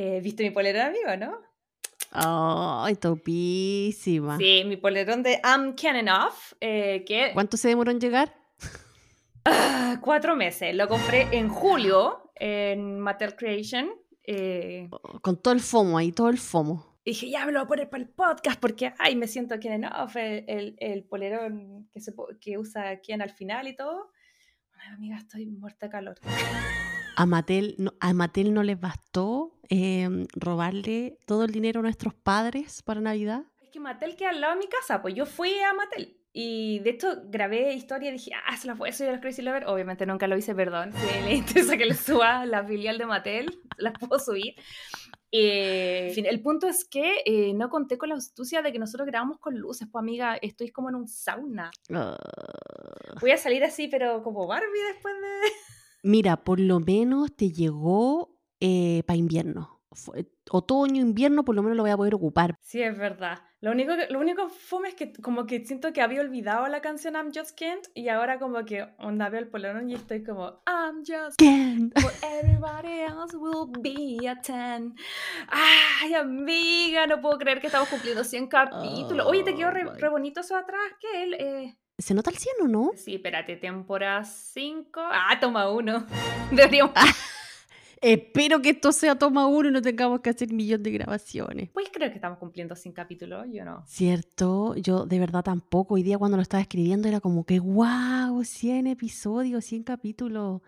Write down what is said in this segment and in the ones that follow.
Eh, ¿Viste mi polerón, amigo, no? ¡Ay, topísima! Sí, mi polerón de I'm Can Off. Eh, que... ¿Cuánto se demoró en llegar? Ah, cuatro meses. Lo compré en julio en Mattel Creation. Eh, oh, con todo el FOMO ahí, todo el FOMO. Dije, ya me lo voy a poner para el podcast porque, ay, me siento Can Off, el, el, el polerón que, se, que usa Ken al final y todo. Ay, amiga, estoy muerta de calor. A Mattel, no, a Mattel no les bastó eh, robarle todo el dinero a nuestros padres para Navidad. Es que Mattel queda al lado de mi casa, pues yo fui a Mattel. Y de hecho grabé historia y dije, ah, se las voy a subir a los Crazy Lover. Obviamente nunca lo hice, perdón. Si le interesa que le suba la filial de Mattel, las puedo subir. Eh, el punto es que eh, no conté con la astucia de que nosotros grabamos con luces. Pues amiga, estoy como en un sauna. Ah. Voy a salir así, pero como Barbie después de... Mira, por lo menos te llegó eh, para invierno. otoño, invierno, por lo menos lo voy a poder ocupar. Sí, es verdad. Lo único, que, lo único fome es que como que siento que había olvidado la canción I'm Just Kent y ahora como que onda veo el polerón y estoy como I'm Just Kent. everybody else will be a 10. Ay, amiga, no puedo creer que estamos cumpliendo 100 capítulos. Oye, te quedó re, Oh, bonito eso atrás, que él... Eh... ¿Se nota el cielo o no? Sí, espérate, temporada 5. Ah, toma uno. Deberíamos... Espero que esto sea toma uno y no tengamos que hacer millón de grabaciones. Pues creo que estamos cumpliendo 100 capítulos, yo no. Cierto, yo de verdad tampoco. Hoy día cuando lo estaba escribiendo era como que, wow, 100 episodios, 100 capítulos.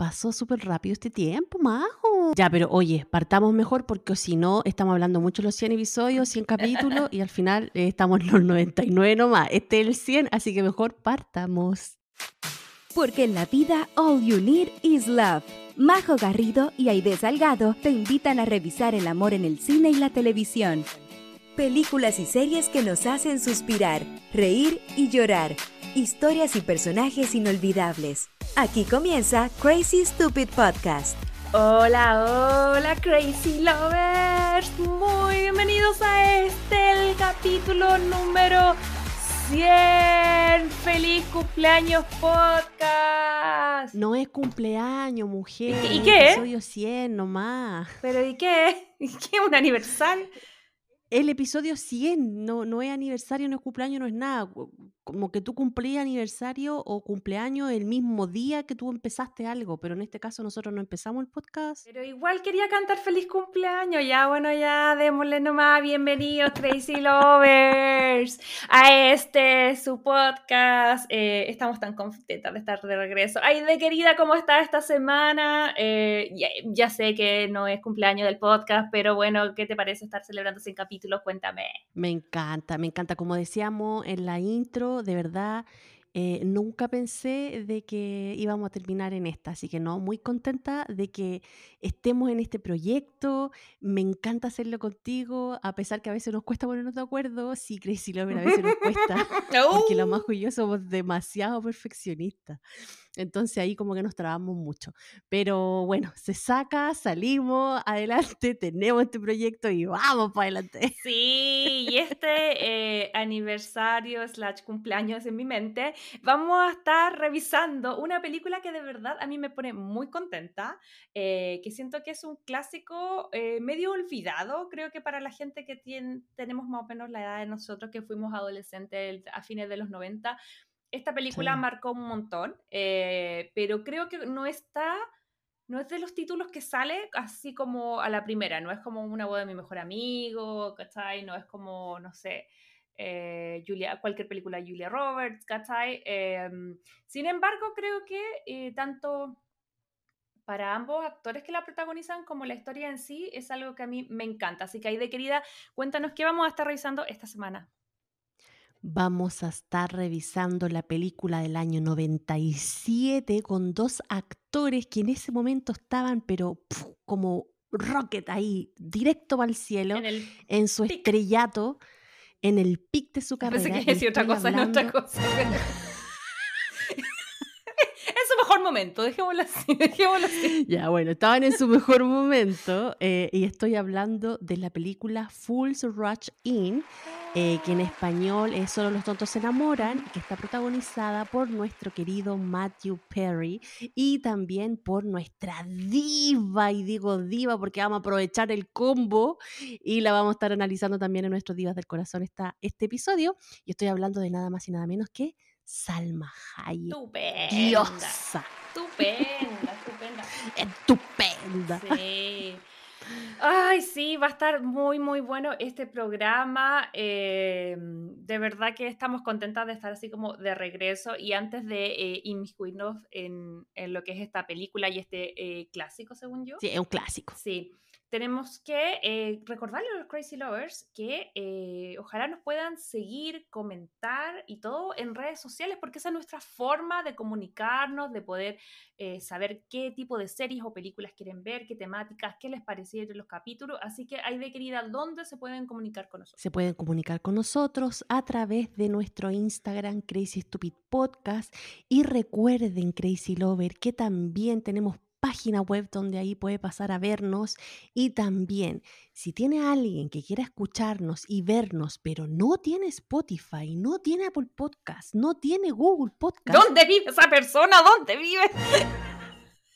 Pasó súper rápido este tiempo, majo. Ya, pero oye, partamos mejor porque si no, estamos hablando mucho los 100 episodios, 100 capítulos y al final eh, estamos en los 99 nomás. Este es el 100, así que mejor partamos. Porque en la vida all you need is love. Majo Garrido y Aide Salgado te invitan a revisar el amor en el cine y la televisión. Películas y series que nos hacen suspirar, reír y llorar. Historias y personajes inolvidables. Aquí comienza Crazy Stupid Podcast. Hola, hola Crazy Lovers. Muy bienvenidos a este, el capítulo número 100. ¡Feliz cumpleaños podcast! No es cumpleaños, mujer. ¿Y, y qué? Episodio 100 nomás. ¿Pero y qué? ¿Y qué? ¿Un aniversario? El episodio 100 no, no es aniversario, no es cumpleaños, no es nada. Como que tú cumplías aniversario o cumpleaños el mismo día que tú empezaste algo, pero en este caso nosotros no empezamos el podcast. Pero igual quería cantar feliz cumpleaños. Ya, bueno, ya démosle nomás bienvenidos, Crazy Lovers, a este su podcast. Eh, estamos tan contentas de estar de regreso. Ay, de querida, ¿cómo está esta semana? Eh, ya, ya, sé que no es cumpleaños del podcast, pero bueno, ¿qué te parece estar celebrando sin capítulo? Cuéntame. Me encanta, me encanta. Como decíamos en la intro, de verdad, eh, nunca pensé de que íbamos a terminar en esta, así que no, muy contenta de que estemos en este proyecto. Me encanta hacerlo contigo, a pesar que a veces nos cuesta ponernos de acuerdo. Sí, Crazy Lover, a veces nos cuesta, porque Majo y yo somos demasiado perfeccionistas. Entonces ahí como que nos trabamos mucho. Pero bueno, se saca, salimos adelante, tenemos este proyecto y vamos para adelante. Sí, y este eh, aniversario slash cumpleaños en mi mente, vamos a estar revisando una película que de verdad a mí me pone muy contenta, eh, que siento que es un clásico eh, medio olvidado, creo que para la gente que tiene, tenemos más o menos la edad de nosotros que fuimos adolescentes a fines de los 90 esta película sí. marcó un montón, eh, pero creo que no está, no es de los títulos que sale así como a la primera, no es como una boda de mi mejor amigo, ¿cachai? No es como, no sé, eh, Julia, cualquier película de Julia Roberts, ¿cachai? Eh, sin embargo, creo que tanto para ambos actores que la protagonizan como la historia en sí es algo que a mí me encanta. Así que ahí de querida, cuéntanos qué vamos a estar revisando esta semana vamos a estar revisando la película del año 97 con dos actores que en ese momento estaban, pero puf, como rocket ahí, directo el cielo, en, su pic. estrellato, en el pic de su carrera. Pensé que decía otra cosa, hablando... otra cosa. en su mejor momento, dejémoslo así, dejémoslo así. Ya, bueno, estaban en su mejor momento eh, y estoy hablando de la película Fools Rush In eh, que en español es Solo los tontos se enamoran, que está protagonizada por nuestro querido Matthew Perry y también por nuestra diva, y digo diva porque vamos a aprovechar el combo y la vamos a estar analizando también en nuestro Divas del Corazón esta, este episodio. Y estoy hablando de nada más y nada menos que Salma Hayek. Estupenda. Diosa. Estupenda, estupenda. Estupenda. Sí. Ay, sí, va a estar muy, muy bueno este programa. eh, de verdad que estamos contentas de estar así como de regreso y antes de eh, inmiscuirnos en, en lo que es esta película y este eh, clásico, según yo. Sí, es un clásico. Sí, tenemos que eh, recordarle a los Crazy Lovers que eh, ojalá nos puedan seguir, comentar y todo en redes sociales, porque esa es nuestra forma de comunicarnos, de poder eh, saber qué tipo de series o películas quieren ver, qué temáticas, qué les parecieron los capítulos. Así que, hay de querida, ¿dónde se pueden comunicar con nosotros? Se pueden comunicar con nosotros a través de nuestro Instagram Crazy Stupid Podcast y recuerden Crazy Lover que también tenemos página web donde ahí puede pasar a vernos y también si tiene alguien que quiera escucharnos y vernos pero no tiene Spotify, no tiene Apple Podcast, no tiene Google Podcast. ¿Dónde vive esa persona? ¿Dónde vive?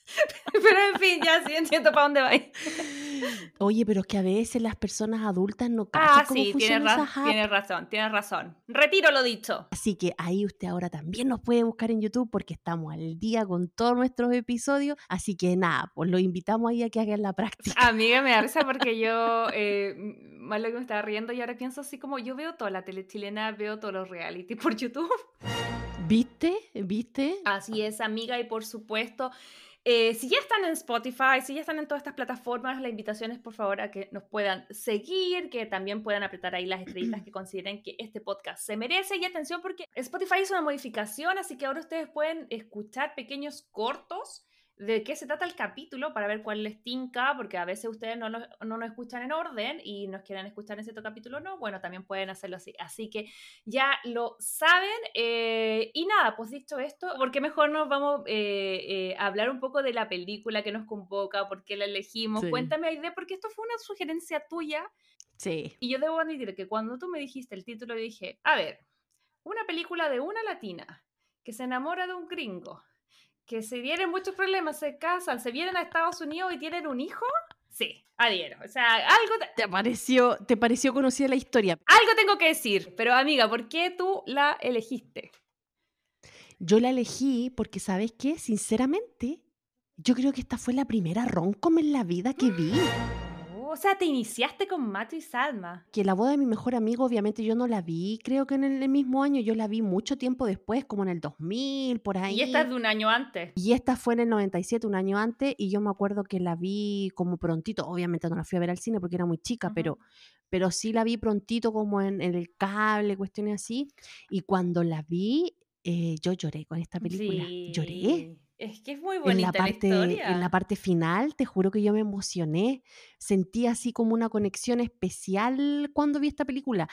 Pero en fin, ya sí entiendo para dónde va. Oye, pero es que a veces las personas adultas no cachan Ah, cómo sí, tienes, funciona ra- esa app. tienes razón, tienes razón. Retiro lo dicho. Así que ahí usted ahora también nos puede buscar en YouTube porque estamos al día con todos nuestros episodios. Así que nada, pues lo invitamos ahí a que hagan la práctica. Amiga, me da risa porque yo, eh, más lo que me estaba riendo y ahora pienso así como yo veo toda la tele chilena, veo todos los reality por YouTube. ¿Viste? ¿Viste? Así es, amiga, y por supuesto, eh, si ya están en Spotify, si ya están en todas estas plataformas, la invitación es por favor a que nos puedan seguir, que también puedan apretar ahí las estrellitas que consideren que este podcast se merece. Y atención, porque Spotify hizo una modificación, así que ahora ustedes pueden escuchar pequeños cortos de qué se trata el capítulo para ver cuál les tinca, porque a veces ustedes no nos, no nos escuchan en orden y nos quieren escuchar en cierto capítulo no, bueno, también pueden hacerlo así. Así que ya lo saben. eh, y nada, pues dicho esto, ¿por qué mejor nos vamos eh, eh, a hablar un poco de la película que nos convoca? ¿Por qué la elegimos? Sí. Cuéntame, Aide, porque esto fue una sugerencia tuya. Sí. Y yo debo admitir que cuando tú me dijiste el título, dije, a ver, una película de una latina que se enamora de un gringo, que se vienen muchos problemas, se casan, se vienen a Estados Unidos y tienen un hijo. Sí, adhiero. O sea, algo, te- ¿Te pareció, ¿Te pareció conocida la historia? algo tengo que decir. Pero amiga, ¿por qué tú la elegiste? Yo la elegí porque, ¿sabes qué? Sinceramente, yo creo que esta fue la primera romcom en la vida que vi. O sea, te iniciaste con Mato y Salma. Que la boda de mi mejor amigo, obviamente yo no la vi, creo que en el mismo año, yo la vi mucho tiempo después, como en el 2000, por ahí. Y esta es de un año antes. Y esta fue en el 97, un año antes, y yo me acuerdo que la vi como prontito. Obviamente no la fui a ver al cine porque era muy chica, pero, pero sí la vi prontito como en, en el cable, cuestiones así. Y cuando la vi, eh, yo lloré con esta película. Lloré. Es que es muy En bonita la, parte, historia. en la parte final, te juro que yo me emocioné. Sentí así como una conexión especial cuando vi esta película.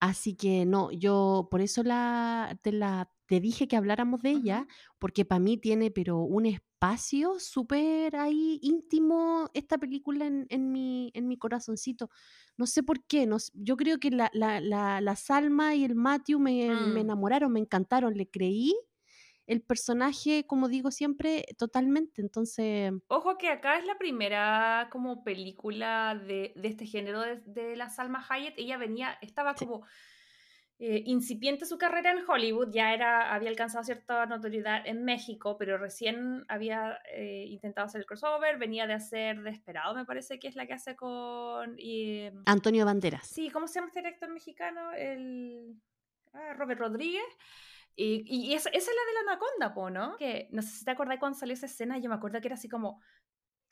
Así que no, yo por eso la, te, la, te dije que habláramos de ella, porque para mí tiene pero un espacio súper ahí íntimo esta película en, en mi, en mi corazoncito. No sé por qué, no, yo creo que la, la, la, la Salma y el Matthew me, me Mm. enamoraron, me encantaron, le creí el personaje, como digo siempre, totalmente. Entonces, Ojo que acá es la primera como película de, de este género de, de la Salma Hayek. Ella venía, estaba Sí. como eh, incipiente su carrera en Hollywood, ya era, había alcanzado cierta notoriedad en México, pero recién había eh, intentado hacer el crossover, venía de hacer Desperado, me parece que es la que hace con... y, Antonio Banderas. Sí, ¿cómo se llama este director mexicano? El ah, Robert Rodríguez. Y, y esa, esa es la de la Anaconda, po, ¿no? Que no sé si te acordás cuando salió esa escena, yo me acuerdo que era así como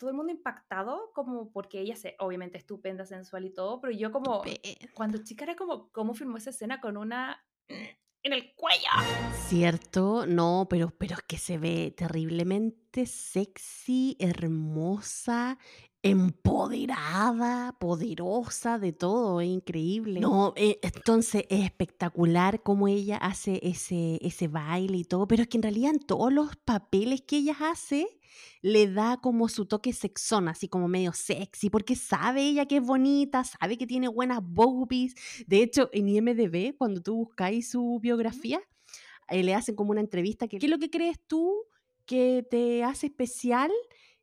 todo el mundo impactado, como porque ella se, obviamente estupenda, sensual y todo, pero yo como, cuando chica era como, ¿cómo filmó esa escena con una en el cuello? Cierto, no, pero, pero es que se ve terriblemente sexy, hermosa, empoderada, poderosa, de todo, es increíble. No, eh, entonces es espectacular cómo ella hace ese, ese baile y todo, pero es que en realidad en todos los papeles que ella hace, le da como su toque sexón, así como medio sexy, porque sabe ella que es bonita, sabe que tiene buenas boobies. De hecho, en IMDB, cuando tú buscáis su biografía, eh, le hacen como una entrevista que, ¿qué es lo que crees tú que te hace especial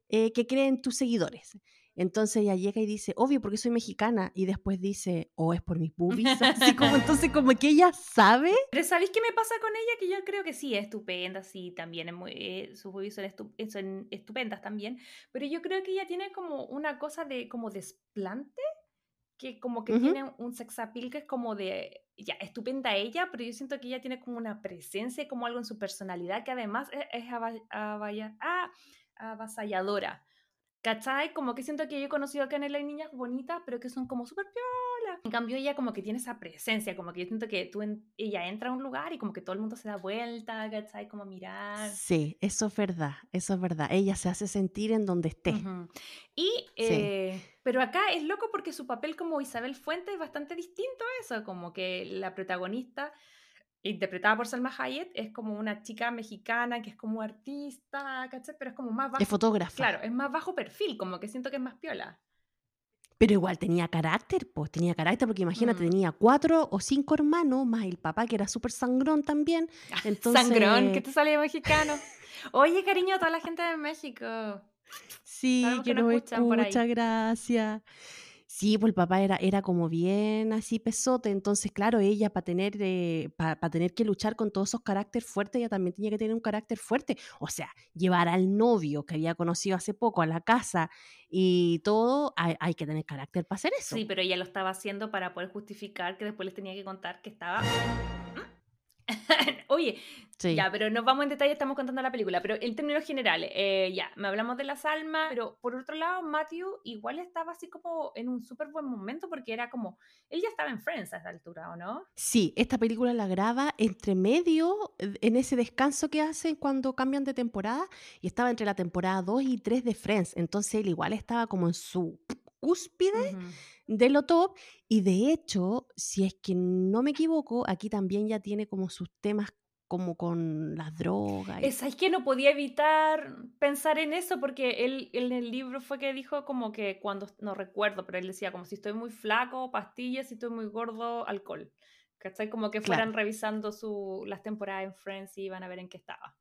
eh, que creen tus seguidores. Entonces ella llega y dice, obvio, porque soy mexicana. Y después dice, oh, es por mis boobies. Así como, entonces, como que ella sabe. Pero ¿sabéis qué me pasa con ella? Que yo creo que sí, es estupenda, sí, también es muy, eh, sus boobies son, son, estupendas también. Pero yo creo que ella tiene como una cosa de como desplante, que como que tiene un sex appeal que es como de, ya, estupenda ella, pero yo siento que ella tiene como una presencia, como algo en su personalidad que además es, es ah, avasalladora. ¿Cachai? Como que siento que yo he conocido a Canela y niñas bonitas, pero que son como súper piola. En cambio, ella como que tiene esa presencia, como que yo siento que tú ella entra a un lugar y como que todo el mundo se da vuelta, ¿cachai? Como mirar. Sí, eso es verdad, eso es verdad. Ella se hace sentir en donde esté. Y, eh, pero acá es loco porque su papel como Isabel Fuente es bastante distinto a eso, como que la protagonista interpretada por Salma Hayek, es como una chica mexicana que es como artista, ¿cachai? Pero es como más bajo. Es fotógrafa. Claro, es más bajo perfil, como que siento que es más piola. Pero igual tenía carácter, pues tenía carácter, porque imagínate, mm. tenía cuatro o cinco hermanos, más el papá que era súper sangrón también. Ah, entonces... Sangrón, que te salía mexicano. Oye, cariño a toda la gente de México. Sí, que, nos muchas gracias. Sí, pues el papá era, era como bien así pesote, entonces claro, ella para tener, eh, para tener que luchar con todos esos caracteres fuertes, ella también tenía que tener un carácter fuerte, o sea, llevar al novio que había conocido hace poco a la casa y todo, hay, hay que tener carácter para hacer eso. Sí, pero ella lo estaba haciendo para poder justificar que después les tenía que contar que estaba Oye, ya, pero nos vamos en detalle, estamos contando la película, pero en términos generales, eh, ya, me hablamos de las almas, pero por otro lado, Matthew igual estaba así como en un súper buen momento porque era como, él ya estaba en Friends a esa altura, ¿o no? Sí, esta película la graba entre medio, en ese descanso que hacen cuando cambian de temporada, y estaba entre la temporada 2 y 3 de Friends, entonces él igual estaba como en su cúspide de lo top. Y de hecho, si es que no me equivoco, aquí también ya tiene como sus temas como con las drogas. Es, es que no podía evitar pensar en eso porque él, en el libro fue que dijo como que cuando, no recuerdo, pero él decía como si estoy muy flaco, pastillas, si estoy muy gordo, alcohol. ¿Cachai? Como que fueran revisando su, las temporadas en Friends y iban a ver en qué estaba.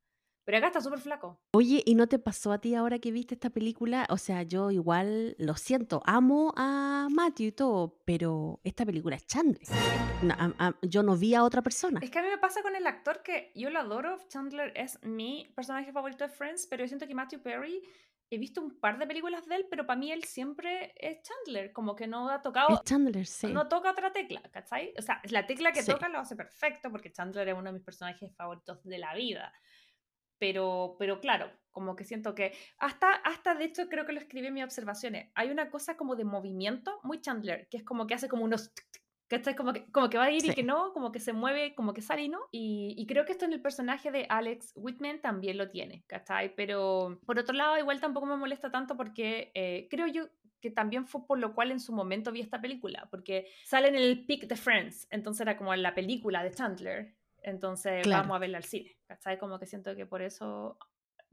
Pero acá está súper flaco. Oye, ¿y no te pasó a ti ahora que viste esta película? O sea, yo igual lo siento, amo a Matthew y todo, pero esta película es Chandler. yo no vi a otra persona. Es que a mí me pasa con el actor que yo lo adoro. Chandler es mi personaje favorito de Friends, pero yo siento que Matthew Perry he visto un par de películas de él, pero para mí él siempre es Chandler, como que no ha tocado. Es Chandler, sí. No toca otra tecla, ¿cachai? O sea, la tecla que toca lo hace perfecto, porque Chandler es uno de mis personajes favoritos de la vida. Pero, pero claro, como que siento que hasta, hasta de hecho creo que lo escribí en mis observaciones, hay una cosa como de movimiento muy Chandler, que es como que hace como unos... ¿Cachai? Como que, como que va a ir y que no, como que se mueve, como que sale y no. Y, y, creo que esto en el personaje de Alex Whitman también lo tiene, ¿cachai? Pero por otro lado, igual tampoco me molesta tanto porque eh, creo yo que también fue por lo cual en su momento vi esta película, porque sale en el peak de Friends, entonces era como la película de Chandler, entonces vamos a verla al cine, ¿cachai? Como que siento que por eso,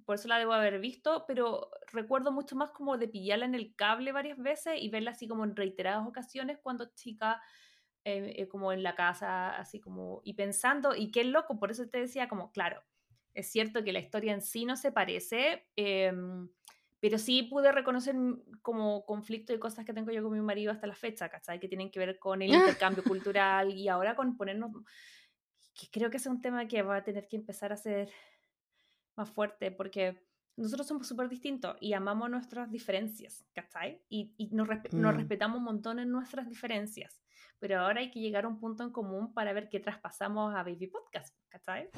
por eso la debo haber visto, pero recuerdo mucho más como de pillarla en el cable varias veces y verla así como en reiteradas ocasiones cuando chica, eh, eh, como en la casa, así como, y pensando, y qué loco, por eso te decía como, claro, es cierto que la historia en sí no se parece, em, pero sí pude reconocer como conflicto y cosas que tengo yo con mi marido hasta la fecha, ¿cachai? Que tienen que ver con el intercambio cultural y ahora con ponernos que creo que es un tema que va a tener que empezar a ser más fuerte porque nosotros somos súper distintos y amamos nuestras diferencias, ¿cachai? Y, y nos, nos, mm. respetamos un montón en nuestras diferencias, pero ahora hay que llegar a un punto en común para ver qué traspasamos a Baby Podcast, ¿cachai?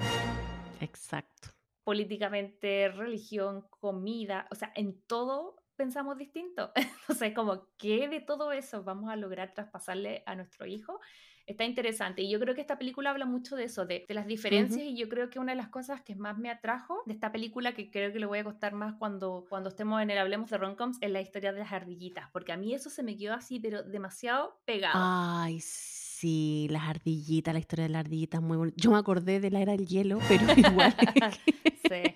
Exacto. Políticamente, religión, comida, o sea, en todo pensamos distinto. Entonces, como, ¿qué de todo eso vamos a lograr traspasarle a nuestro hijo? Está interesante. Y yo creo que esta película habla mucho de eso, de, las diferencias. Y yo creo que una de las cosas que más me atrajo de esta película, que creo que le voy a costar más cuando, cuando estemos en el Hablemos de Roncoms, es la historia de las ardillitas. Porque a mí eso se me quedó así, pero demasiado pegado. Ay, sí, las ardillitas, la historia de las ardillitas, muy bonita. Yo me acordé de la era del hielo, pero igual. sí.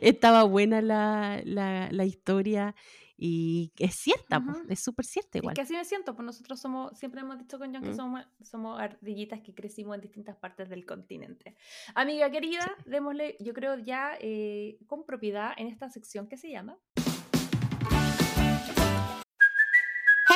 Estaba buena la, la, la historia. Y es cierta, es súper cierta igual. Es que así me siento, pues nosotros somos, siempre hemos dicho con John que mm. somos, somos ardillitas que crecimos en distintas partes del continente. Amiga querida, démosle, yo creo ya eh, con propiedad en esta sección que se llama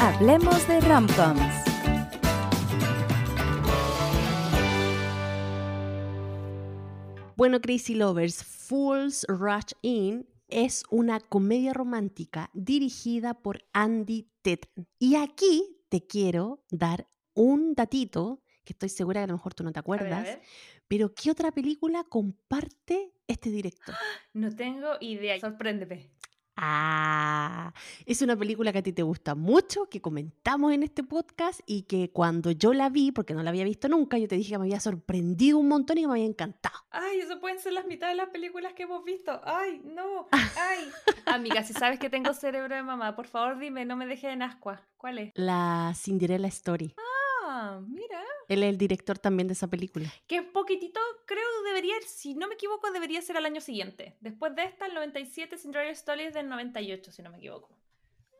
Hablemos de romcoms. Bueno, Crazy Lovers, Fools Rush In es una comedia romántica dirigida por Andy Tetten. Y aquí te quiero dar un datito que estoy segura que a lo mejor tú no te acuerdas, pero ¿qué otra película comparte este director? No tengo idea, sorpréndeme. Ah, es una película que a ti te gusta mucho, que comentamos en este podcast y que cuando yo la vi, porque no la había visto nunca, yo te dije que me había sorprendido un montón y que me había encantado. Ay, eso pueden ser las mitades de las películas que hemos visto. Ay, no. Ay. Amiga, si sabes que tengo cerebro de mamá, por favor dime, no me dejes en ascua. ¿Cuál es? La Cinderella Story. Ah, mira. Él es el director también de esa película. Que poquitito, creo debería, si no me equivoco, debería ser al año siguiente. Después de esta, el 97, Cinderella Story es del 98, si no me equivoco.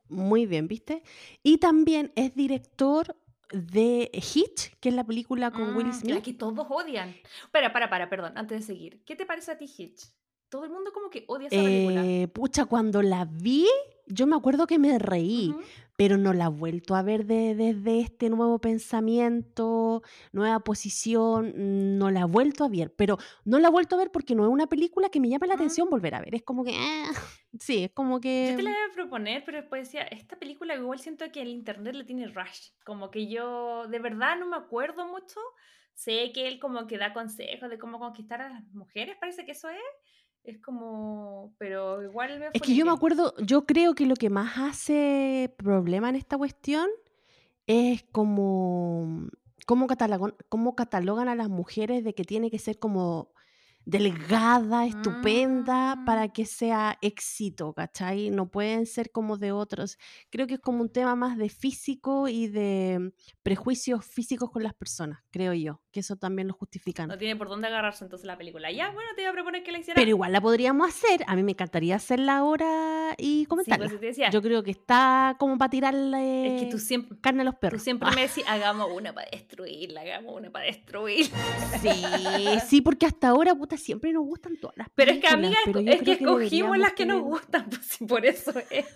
Muy bien, ¿viste? Y también es director de Hitch, que es la película con Will mm, Smith. La que todos odian. Espera, para, para, perdón, antes de seguir. ¿Qué te parece a ti Hitch? Todo el mundo como que odia esa película. Eh, pucha, cuando la vi, yo me acuerdo que me reí, pero no la he vuelto a ver desde este nuevo pensamiento, nueva posición, no la he vuelto a ver, pero no la he vuelto a ver porque no es una película que me llama la atención volver a ver, es como que, ah, sí, es como que... Yo te la iba a proponer, pero después decía, esta película igual siento que el internet le tiene rush, como que yo de verdad no me acuerdo mucho, sé que él como que da consejos de cómo conquistar a las mujeres, parece que eso es es como, pero igual Es que yo me acuerdo, yo creo que lo que más hace problema en esta cuestión es como cómo cómo catalogan a las mujeres de que tiene que ser como delgada, estupenda, mm. para que sea éxito, ¿cachai? No pueden ser como de otros. Creo que es como un tema más de físico y de prejuicios físicos con las personas, creo yo, que eso también lo justifican. No tiene por dónde agarrarse entonces la película. Ya, bueno, te iba a proponer que la hiciera. Pero igual la podríamos hacer, a mí me encantaría hacerla ahora y pues, comentarla. yo creo que está como para tirarle es que tú siempre, carne a los perros. Tú siempre me decís, hagamos una para destruirla, hagamos una para destruir. Sí, sí, porque hasta ahora, puta, siempre nos gustan todas las Pero es que, amiga, es que, escogimos las que nos gustan, pues, por eso es.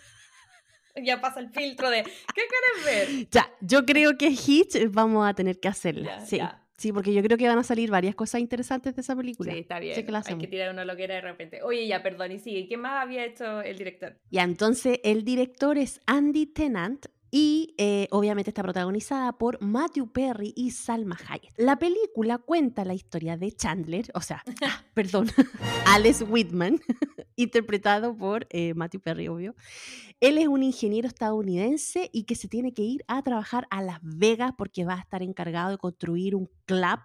Ya pasa el filtro de, ¿qué quieres ver? Ya, yo creo que Hitch vamos a tener que hacerla. sí. Sí, porque yo creo que van a salir varias cosas interesantes de esa película. Sí, está bien. Hay que tirar una loquera de repente. Oye, ya, perdón, y sigue. ¿Qué más había hecho el director? Ya, entonces el director es Andy Tennant, y eh, obviamente está protagonizada por Matthew Perry y Salma Hayek. La película cuenta la historia de Chandler, o sea, ah, perdón, Alex Whitman, interpretado por eh, Matthew Perry, obvio. Él es un ingeniero estadounidense y que se tiene que ir a trabajar a Las Vegas porque va a estar encargado de construir un club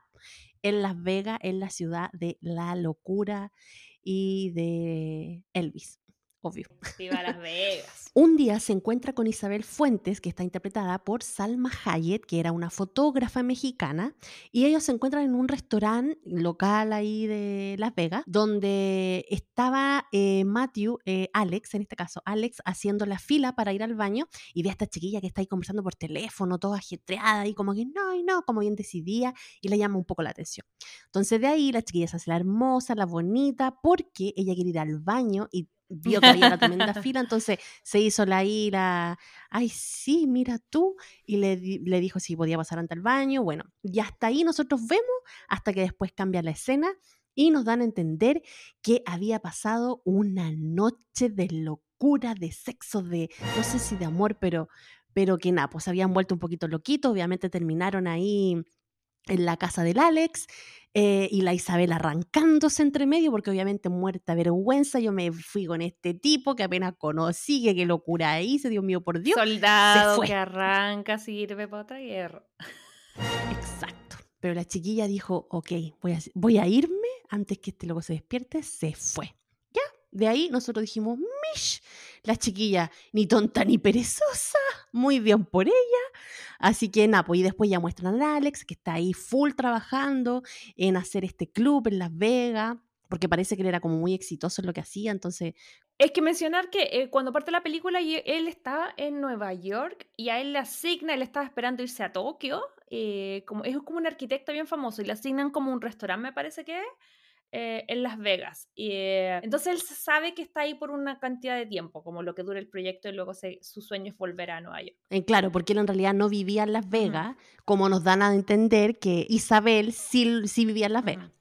en Las Vegas, en la ciudad de la locura y de Elvis obvio. Viva Las Vegas. Un día se encuentra con Isabel Fuentes, que está interpretada por Salma Hayek, que era una fotógrafa mexicana, y ellos se encuentran en un restaurante local ahí de Las Vegas, donde estaba eh, Matthew, eh, Alex, en este caso, Alex, haciendo la fila para ir al baño, y ve a esta chiquilla que está ahí conversando por teléfono, toda ajetreada, y como que no, y no, como bien decidía, y le llama un poco la atención. Entonces de ahí la chiquilla se hace la hermosa, la bonita, porque ella quiere ir al baño y vio que había una tremenda fila, entonces se hizo la ira, ay, sí, mira tú, y le, di- le dijo si podía pasar ante el baño, bueno, y hasta ahí nosotros vemos, hasta que después cambia la escena y nos dan a entender que había pasado una noche de locura, de sexo, de, no sé si de amor, pero, pero que nada, pues se habían vuelto un poquito loquitos, obviamente terminaron ahí en la casa del Alex eh, y la Isabel arrancándose entre medio porque obviamente muerta vergüenza yo me fui con este tipo que apenas conocí, que qué locura hice, Dios mío, por Dios. Soldado que arranca, sirve para otra guerra. Exacto. Pero la chiquilla dijo, ok, voy a, voy a irme antes que este loco se despierte, se fue. Ya, de ahí nosotros dijimos, Mish, la chiquilla ni tonta ni perezosa, muy bien por ella. Así que nada, pues y después ya muestran a Alex, que está ahí full trabajando en hacer este club en Las Vegas, porque parece que él era como muy exitoso en lo que hacía, entonces, Es que mencionar que eh, cuando parte la película él estaba en Nueva York y a él le asigna, él estaba esperando irse a Tokio, eh, como, es como un arquitecto bien famoso y le asignan como un restaurante, me parece que es, eh, en Las Vegas. Y, eh, entonces él sabe que está ahí por una cantidad de tiempo, como lo que dura el proyecto y luego se- su sueño es volver a Nueva York. eh, claro, porque él en realidad no vivía en Las Vegas, como nos dan a entender que Isabel sí, sí vivía en Las Vegas. Ujú.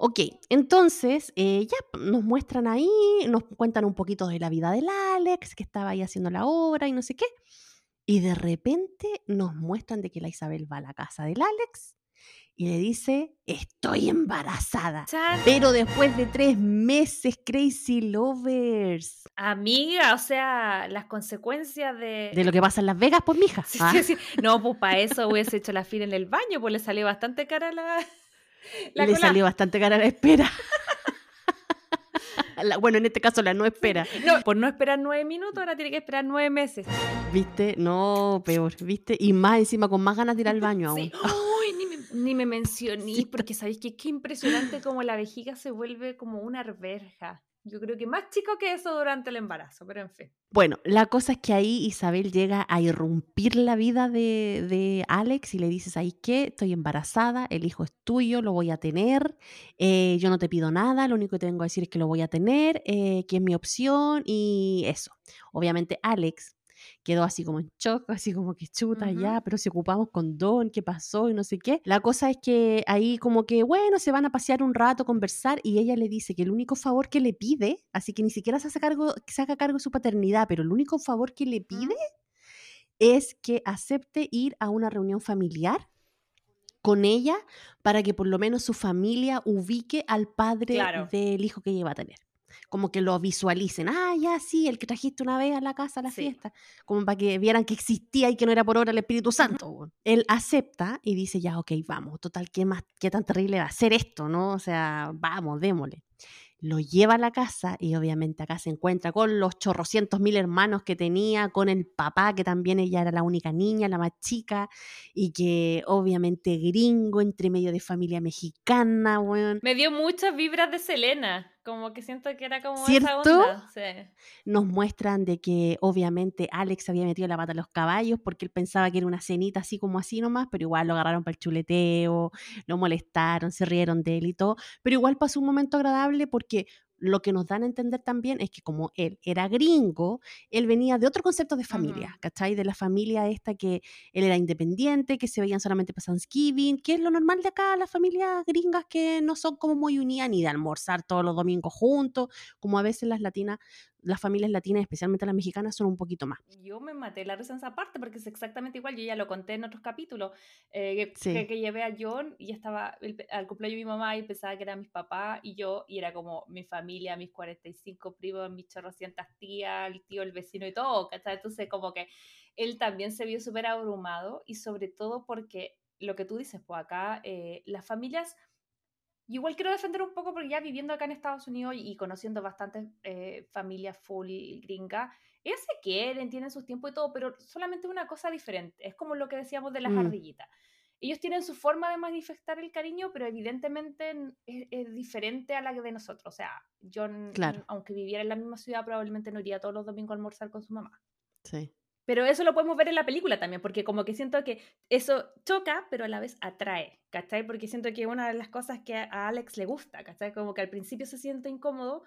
Ok, entonces eh, ya nos muestran ahí, nos cuentan un poquito de la vida del Alex, que estaba ahí haciendo la obra y no sé qué. Y de repente nos muestran de que la Isabel va a la casa del Alex y le dice, estoy embarazada. Pero después de tres meses, Crazy Lovers, Amiga, o sea, las consecuencias de... de lo que pasa en Las Vegas, pues mija. Sí, Ah, sí, sí. No, pues para eso hubiese hecho la fila en el baño, pues le salió bastante cara la, la le cola. salió bastante cara la espera. La- bueno, en este caso la no espera. No, por no esperar nueve minutos, ahora tiene que esperar nueve meses. ¿Viste? No, peor, ¿viste? Y más encima, con más ganas de ir al baño aún. Sí. Ni me, ni me mencionís, porque sabéis que qué impresionante como la vejiga se vuelve como una arveja. Yo creo que más chico que eso durante el embarazo, pero en fin. Bueno, la cosa es que ahí Isabel llega a irrumpir la vida de, de Alex y le dice, ¿sabes qué? Estoy embarazada, el hijo es tuyo, lo voy a tener, eh, yo no te pido nada, lo único que te vengo a decir es que lo voy a tener, eh, que es mi opción y eso. Obviamente Alex quedó así como en shock, así como que chuta ya, pero si ocupamos condón, ¿qué pasó? Y no sé qué. La cosa es que ahí como que, bueno, se van a pasear un rato, conversar, y ella le dice que el único favor que le pide, así que ni siquiera se hace cargo, se haga cargo de su paternidad, pero el único favor que le pide es que acepte ir a una reunión familiar con ella para que por lo menos su familia ubique al padre Claro. del hijo que ella va a tener. Como que lo visualicen. Ah, ya sí, el que trajiste una vez a la casa a la Sí. fiesta. Como para que vieran que existía y que no era por obra del Espíritu Santo. Él acepta y dice, ya, ok, vamos. Total, ¿qué, más, qué tan terrible va a ser esto, no? O sea, vamos, démosle. Lo lleva a la casa y obviamente acá se encuentra con los chorrocientos mil hermanos que tenía, con el papá, que también ella era la única niña, la más chica, y que obviamente gringo, entre medio de familia mexicana, weón. Me dio muchas vibras de Selena, como que siento que era como esa ¿Cierto? onda. Sí. Nos muestran de que obviamente Alex había metido la pata a los caballos porque él pensaba que era una cenita así como así nomás, pero igual lo agarraron para el chuleteo, lo molestaron, se rieron de él y todo, pero igual pasó un momento agradable porque lo que nos dan a entender también es que como él era gringo, él venía de otro concepto de familia, Ujú. ¿cachai? De la familia esta que él era independiente, que se veían solamente para Thanksgiving, que es lo normal de acá, las familias gringas que no son como muy unidas ni de almorzar todos los domingos juntos, como a veces las latinas, las familias latinas, especialmente las mexicanas, son un poquito más. Yo me maté la risa en esa parte porque es exactamente igual. Yo ya lo conté en otros capítulos. eh, que, Sí. que, que llevé a John y estaba el al cumpleaños de mi mamá y pensaba que eran mis papás y yo, y era como mi familia, mis 45 primos, mis chorrocientas tías, el tío, el vecino y todo, ¿cachai? Entonces, como que él también se vio súper abrumado y sobre todo porque lo que tú dices, pues acá eh, las familias. Y Igual quiero defender un poco porque ya viviendo acá en Estados Unidos y conociendo bastantes eh, familias full gringa, ellas se quieren, tienen sus tiempos y todo, pero solamente una cosa diferente. Es como lo que decíamos de las Mm. ardillitas. Ellos tienen su forma de manifestar el cariño, pero evidentemente es, es diferente a la que de nosotros. O sea, yo, Claro. aunque viviera en la misma ciudad, probablemente no iría todos los domingos a almorzar con su mamá. Sí. Pero eso lo podemos ver en la película también, porque como que siento que eso choca, pero a la vez atrae, ¿cachai? Porque siento que una de las cosas que a Alex le gusta, ¿cachai? Como que al principio se siente incómodo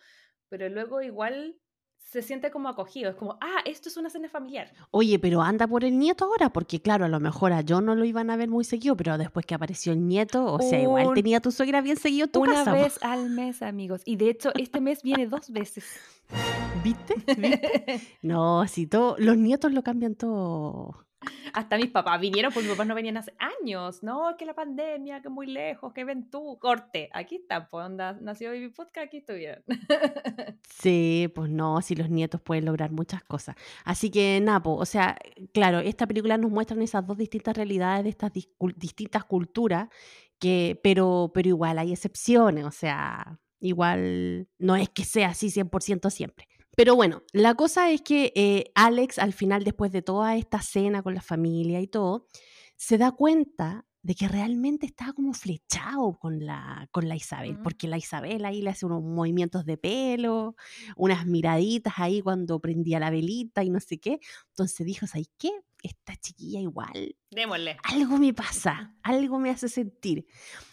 pero luego igual se siente como acogido. Es como, ah, esto es una cena familiar. Oye, pero anda por el nieto ahora, porque claro, a lo mejor a yo no lo iban a ver muy seguido, pero después que apareció el nieto, o sea, igual tenía tu suegra bien seguido en tu una casa. po. vez al mes, amigos. Y de hecho, este mes viene dos veces. ¿Viste? ¿Viste? No, si todo, los nietos lo cambian todo. Hasta mis papás vinieron porque mis papás no venían hace años. No, que la pandemia, que muy lejos, que ven tú. Corte, aquí está, pues onda, nació Baby Podcast, aquí estuvieron. Sí, pues no, si los nietos pueden lograr muchas cosas. Así que, Napo, o sea, claro, esta película nos muestra esas dos distintas realidades de estas distintas culturas, que, pero, pero igual hay excepciones, o sea, igual no es que sea así 100% siempre. Pero bueno, la cosa es que eh, Alex al final, después de toda esta cena con la familia y todo, se da cuenta de que realmente estaba como flechado con la, con la Isabel, Mm. porque la Isabel ahí le hace unos movimientos de pelo, unas miraditas ahí cuando prendía la velita y no sé qué. Entonces dijo, ¿sabes qué? Esta chiquilla igual, Démosle. algo me pasa, algo me hace sentir.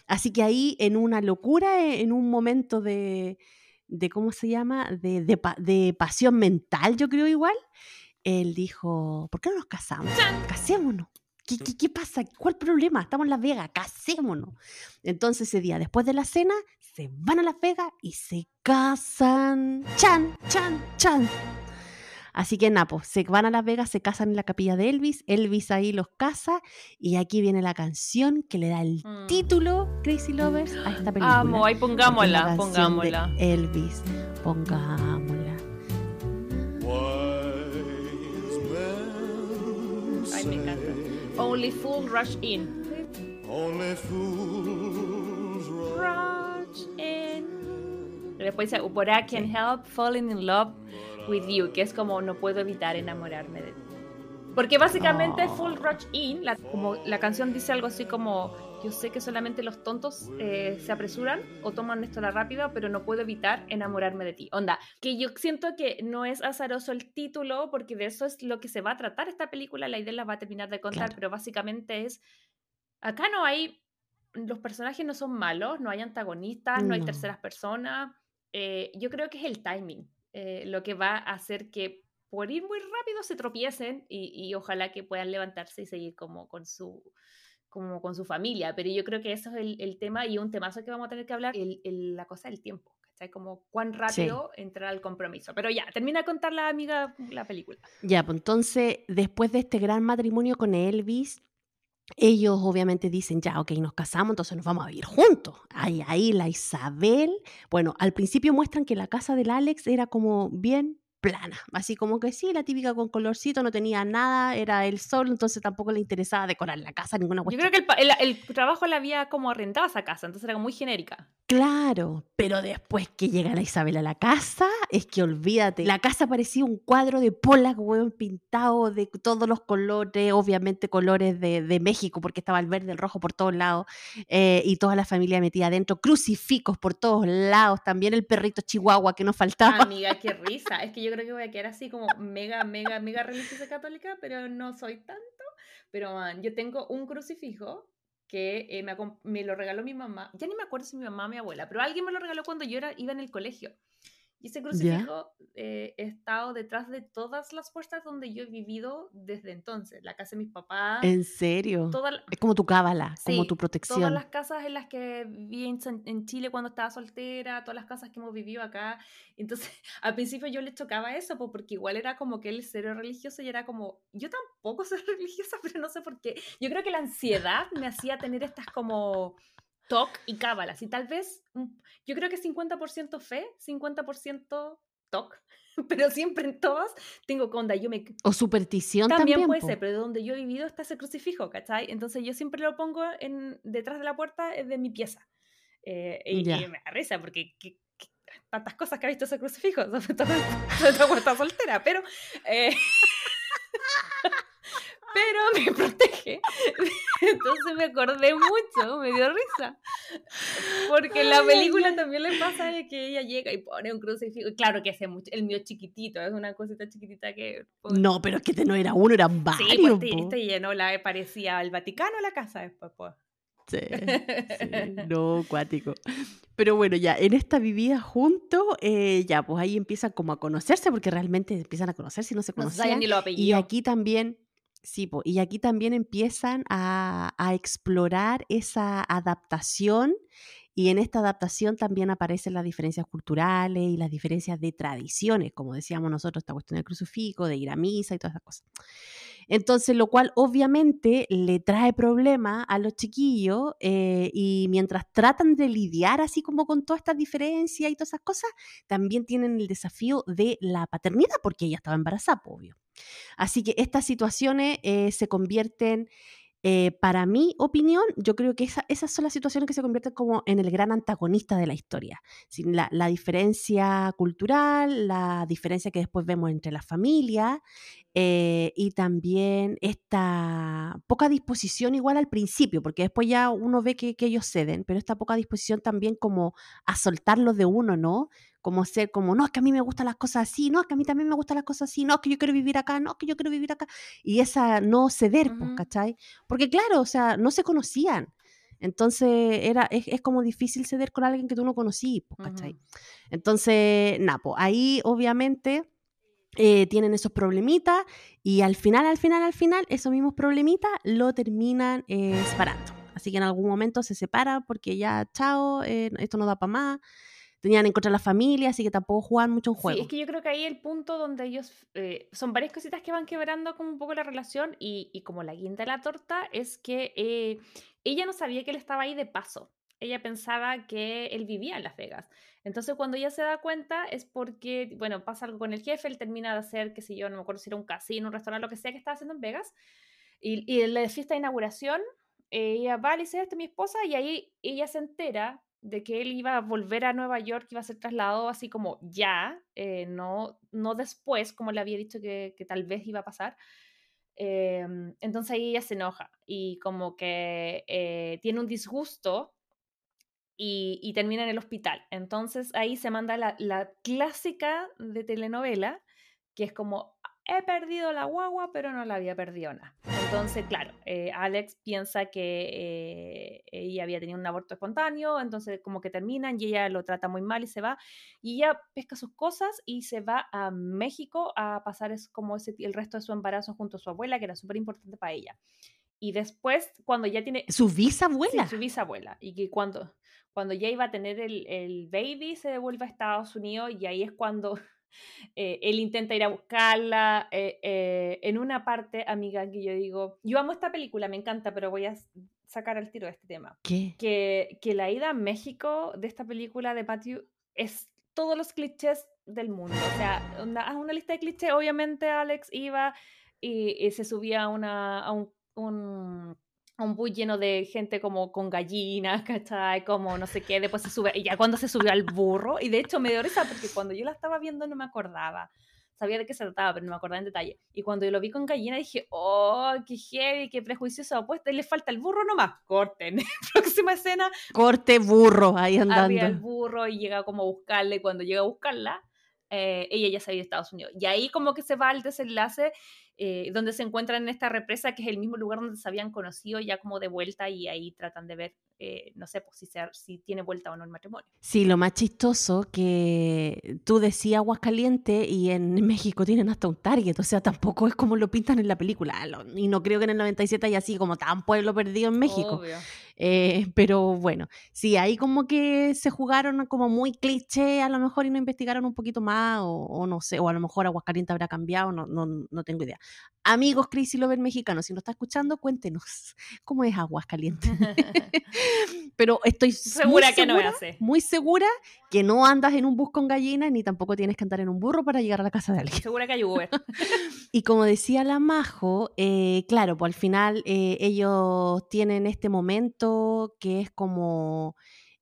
Así que ahí en una locura, en un momento de, de ¿cómo se llama? De, de, de pasión mental, yo creo igual, él dijo, ¿por qué no nos casamos? Casémonos. ¿Qué, qué, qué pasa? ¿Cuál problema? Estamos en Las Vegas, casémonos. Entonces ese día, después de la cena, se van a Las Vegas y se casan. Chan, chan, chan. Así que Napo, se van a Las Vegas, se casan en la capilla de Elvis, Elvis ahí los casa y aquí viene la canción que le da el Mm. título Crazy Lovers a esta película. Amo, ahí pongámosla, pongámosla. Elvis, pongámosla. Ay, me encanta. Only Fool Rush In. Only fools rush. In. Después dice, But I can help falling in love with you, que es como no puedo evitar enamorarme de ti. Porque básicamente Oh. Full Rush In, la, como la canción dice algo así como, yo sé que solamente los tontos eh, se apresuran o toman esto a la rápida, pero no puedo evitar enamorarme de ti. Onda, que yo siento que no es azaroso el título, porque de eso es lo que se va a tratar esta película, la idea la va a terminar de contar, Claro. pero básicamente es, acá no hay, los personajes no son malos, no hay antagonistas, no hay No. terceras personas, eh, yo creo que es el timing eh, lo que va a hacer que por ir muy rápido se tropiecen y, y ojalá que puedan levantarse y seguir como con su como con su familia, pero yo creo que eso es el, el tema y un temazo que vamos a tener que hablar, el, el- la cosa del tiempo, ¿cachai? Como cuán rápido entrar al compromiso. Pero ya, termina de contar la amiga la película. Ya, pues entonces, después de este gran matrimonio con Elvis, ellos obviamente dicen, ya, ok, nos casamos, entonces nos vamos a vivir juntos. Ahí, ahí la Isabel, bueno, al principio muestran que la casa del Alex era como bien plana, así como que sí, la típica con colorcito, no tenía nada, era el sol, entonces tampoco le interesaba decorar la casa, ninguna Yo cuestión. creo que el, el- el trabajo la había como arrendado esa casa, entonces era muy genérica. Claro, pero después que llega la Isabel a la casa, es que olvídate. La casa parecía un cuadro de Pollock, weón, pintado de todos los colores, obviamente colores de, de México, porque estaba el verde, el rojo por todos lados, eh, y toda la familia metida adentro, crucifijos por todos lados, también el perrito chihuahua que nos faltaba. Amiga, qué risa. Es que yo creo que voy a quedar así como mega, mega, mega religiosa católica, pero no soy tanto. Pero man, yo tengo un crucifijo que eh, me, me lo regaló mi mamá. Ya ni me acuerdo si mi mamá o mi abuela, pero alguien me lo regaló cuando yo era, iba en el colegio. Y ese crucifijo eh, he estado detrás de todas las puertas donde yo he vivido desde entonces. La casa de mis papás. ¿En serio? la- Es como tu cábala, como Sí, tu Todas protección. las casas en las que viví en, en Chile cuando estaba soltera, todas las casas que hemos vivido acá. Entonces, al principio yo le chocaba eso, po, porque igual era como que él cero religioso y era como, yo tampoco soy religiosa, pero no sé por qué. Yo creo que la ansiedad me hacía tener estas como TOC y cábalas. Y tal vez, mm, yo creo que 50% fe, 50% TOC, pero siempre en todas tengo conda. Yo me O superstición también, también. puede po. ser, pero donde yo he vivido está ese crucifijo, ¿cachai? Entonces yo siempre lo pongo en, detrás de la puerta eh, de mi pieza. Eh, y, y me da risa porque qué- qué- tantas cosas que ha visto ese crucifijo, sobre todo, sobre todo cuando está soltera, pero... eh, pero me protege. Entonces me acordé mucho, me dio risa. Porque en la película también le pasa de que ella llega y pone un crucifijo. Claro que hace mucho, el mío chiquitito, es una cosita chiquitita que... No, pero es que este no era uno, eran varios. Sí, pues este, este llenó la parecía el Vaticano la casa después, pues. Sí, sí, no, cuático. Pero bueno, ya, en esta vivida juntos, eh, ya, pues ahí empiezan como a conocerse, porque realmente empiezan a conocerse y no se No se conocían. Y aquí también, sí, y aquí también empiezan a, explorar esa adaptación y en esta adaptación también aparecen las diferencias culturales y las diferencias de tradiciones, como decíamos nosotros, esta cuestión del crucifijo, de ir a misa y todas esas cosas. Entonces, lo cual obviamente le trae problemas a los chiquillos eh, y mientras tratan de lidiar así como con todas estas diferencias y todas esas cosas, también tienen el desafío de la paternidad porque ella estaba embarazada, obvio. Así que estas situaciones eh, se convierten, eh, para mi opinión, yo creo que esa- esas son las situaciones que se convierten como en el gran antagonista de la historia. La diferencia cultural, la diferencia que después vemos entre las familias eh, y también esta poca disposición igual al principio, porque después ya uno ve que, que ellos ceden, pero esta poca disposición también como a soltarlos de uno, ¿no? Como ser como, no, es que a mí me gustan las cosas así, no, es que a mí también me gustan las cosas así, no, es que yo quiero vivir acá, no, es que yo quiero vivir acá. Y esa no ceder, pues, Ujú. ¿cachai? Porque claro, o sea, no se conocían. Entonces era, es, es como difícil ceder con alguien que tú no conocís, pues, ¿cachai? Entonces, nada, pues ahí obviamente eh, tienen esos problemitas y al final, al final, al final, esos mismos problemitas lo terminan eh, separando. Así que en algún momento se separan porque ya, chao, eh, esto no da para más. Tenían en contra la familia, así que tampoco jugaban mucho en Sí, juego. es que yo creo que ahí el punto donde ellos son varias cositas que van quebrando como un poco la relación y, y como la guinda de la torta es que ella no sabía que él estaba ahí de paso. Ella pensaba que él vivía en Las Vegas. Entonces cuando ella se da cuenta es porque, bueno, pasa algo con el jefe, él termina de hacer, qué sé yo, no me acuerdo si era un casino, un restaurante, lo que sea que estaba haciendo en Vegas. Y, y en la fiesta de inauguración, ella va, le dice, esta es mi esposa, y ahí ella se entera de que él iba a volver a Nueva York, iba a ser trasladado así como ya, eh, no, no después, como le había dicho que, que tal vez iba a pasar. Em, entonces ahí ella se enoja y como que eh, tiene un disgusto y, termina en el hospital. Entonces ahí se manda la, clásica de telenovela, que es como, he perdido la guagua, pero no la había perdido nada. Entonces, claro, eh, Alex piensa que eh, ella había tenido un aborto espontáneo, entonces como que terminan y ella lo trata muy mal y se va. Y ella pesca sus cosas y se va a México a pasar es, como el resto de su embarazo junto a su abuela, que era súper importante para ella. Y después, cuando ya tiene... Su bisabuela. Sí, su bisabuela. Y que cuando, cuando ya iba a tener el, el baby, se devuelve a Estados Unidos y ahí es cuando eh, él intenta ir a buscarla. eh, eh, en una parte, amiga, que yo digo, yo amo esta película, me encanta, pero voy a sacar al tiro de este tema. ¿Qué? Que, que la ida a México de esta película de Matthew es todos los clichés del mundo. O sea, una, una lista de clichés. Obviamente Alex iba y, y se subía a, una, a un, un, un bus lleno de gente como con gallinas, ¿cachai? Como no sé qué, después se sube, y ya cuando se subió al burro, y de hecho me dio risa porque cuando yo la estaba viendo no me acordaba. Sabía de qué se trataba, pero no me acordaba en detalle. Y cuando yo lo vi con gallina dije, oh, qué heavy, qué prejuicioso. Pues le falta el burro nomás. Corten. Próxima escena, Corte burro ahí arriba el andando. burro y llega como a buscarla y cuando llega a buscarla, eh, ella ya se había ido a Estados Unidos. Y ahí como que se va al desenlace eh, donde se encuentran en esta represa, que es el mismo lugar donde se habían conocido ya como de vuelta y ahí tratan de ver, eh, no sé, pues si, se- si tiene vuelta o no el matrimonio. Sí, lo más chistoso que tú decías Aguascalientes y en México tienen hasta un Target, o sea, tampoco es como lo pintan en la película. Y no creo que en el 97 haya así como tan pueblo perdido en México. Eh, pero bueno, sí, ahí como que se jugaron como muy cliché a lo mejor y no investigaron un poquito más, o, o no sé, o a lo mejor Aguascalientes habrá cambiado, no, no, no tengo idea. Amigos Crazy Lover mexicanos, si nos está escuchando, cuéntenos cómo es Aguascalientes. pero estoy muy Segura que no segura, es así. muy segura que no andas en un bus con gallinas ni tampoco tienes que andar en un burro para llegar a la casa de alguien. Segura que hay Uber. Y como decía la Majo, eh, claro, pues al final eh, ellos tienen este momento que es como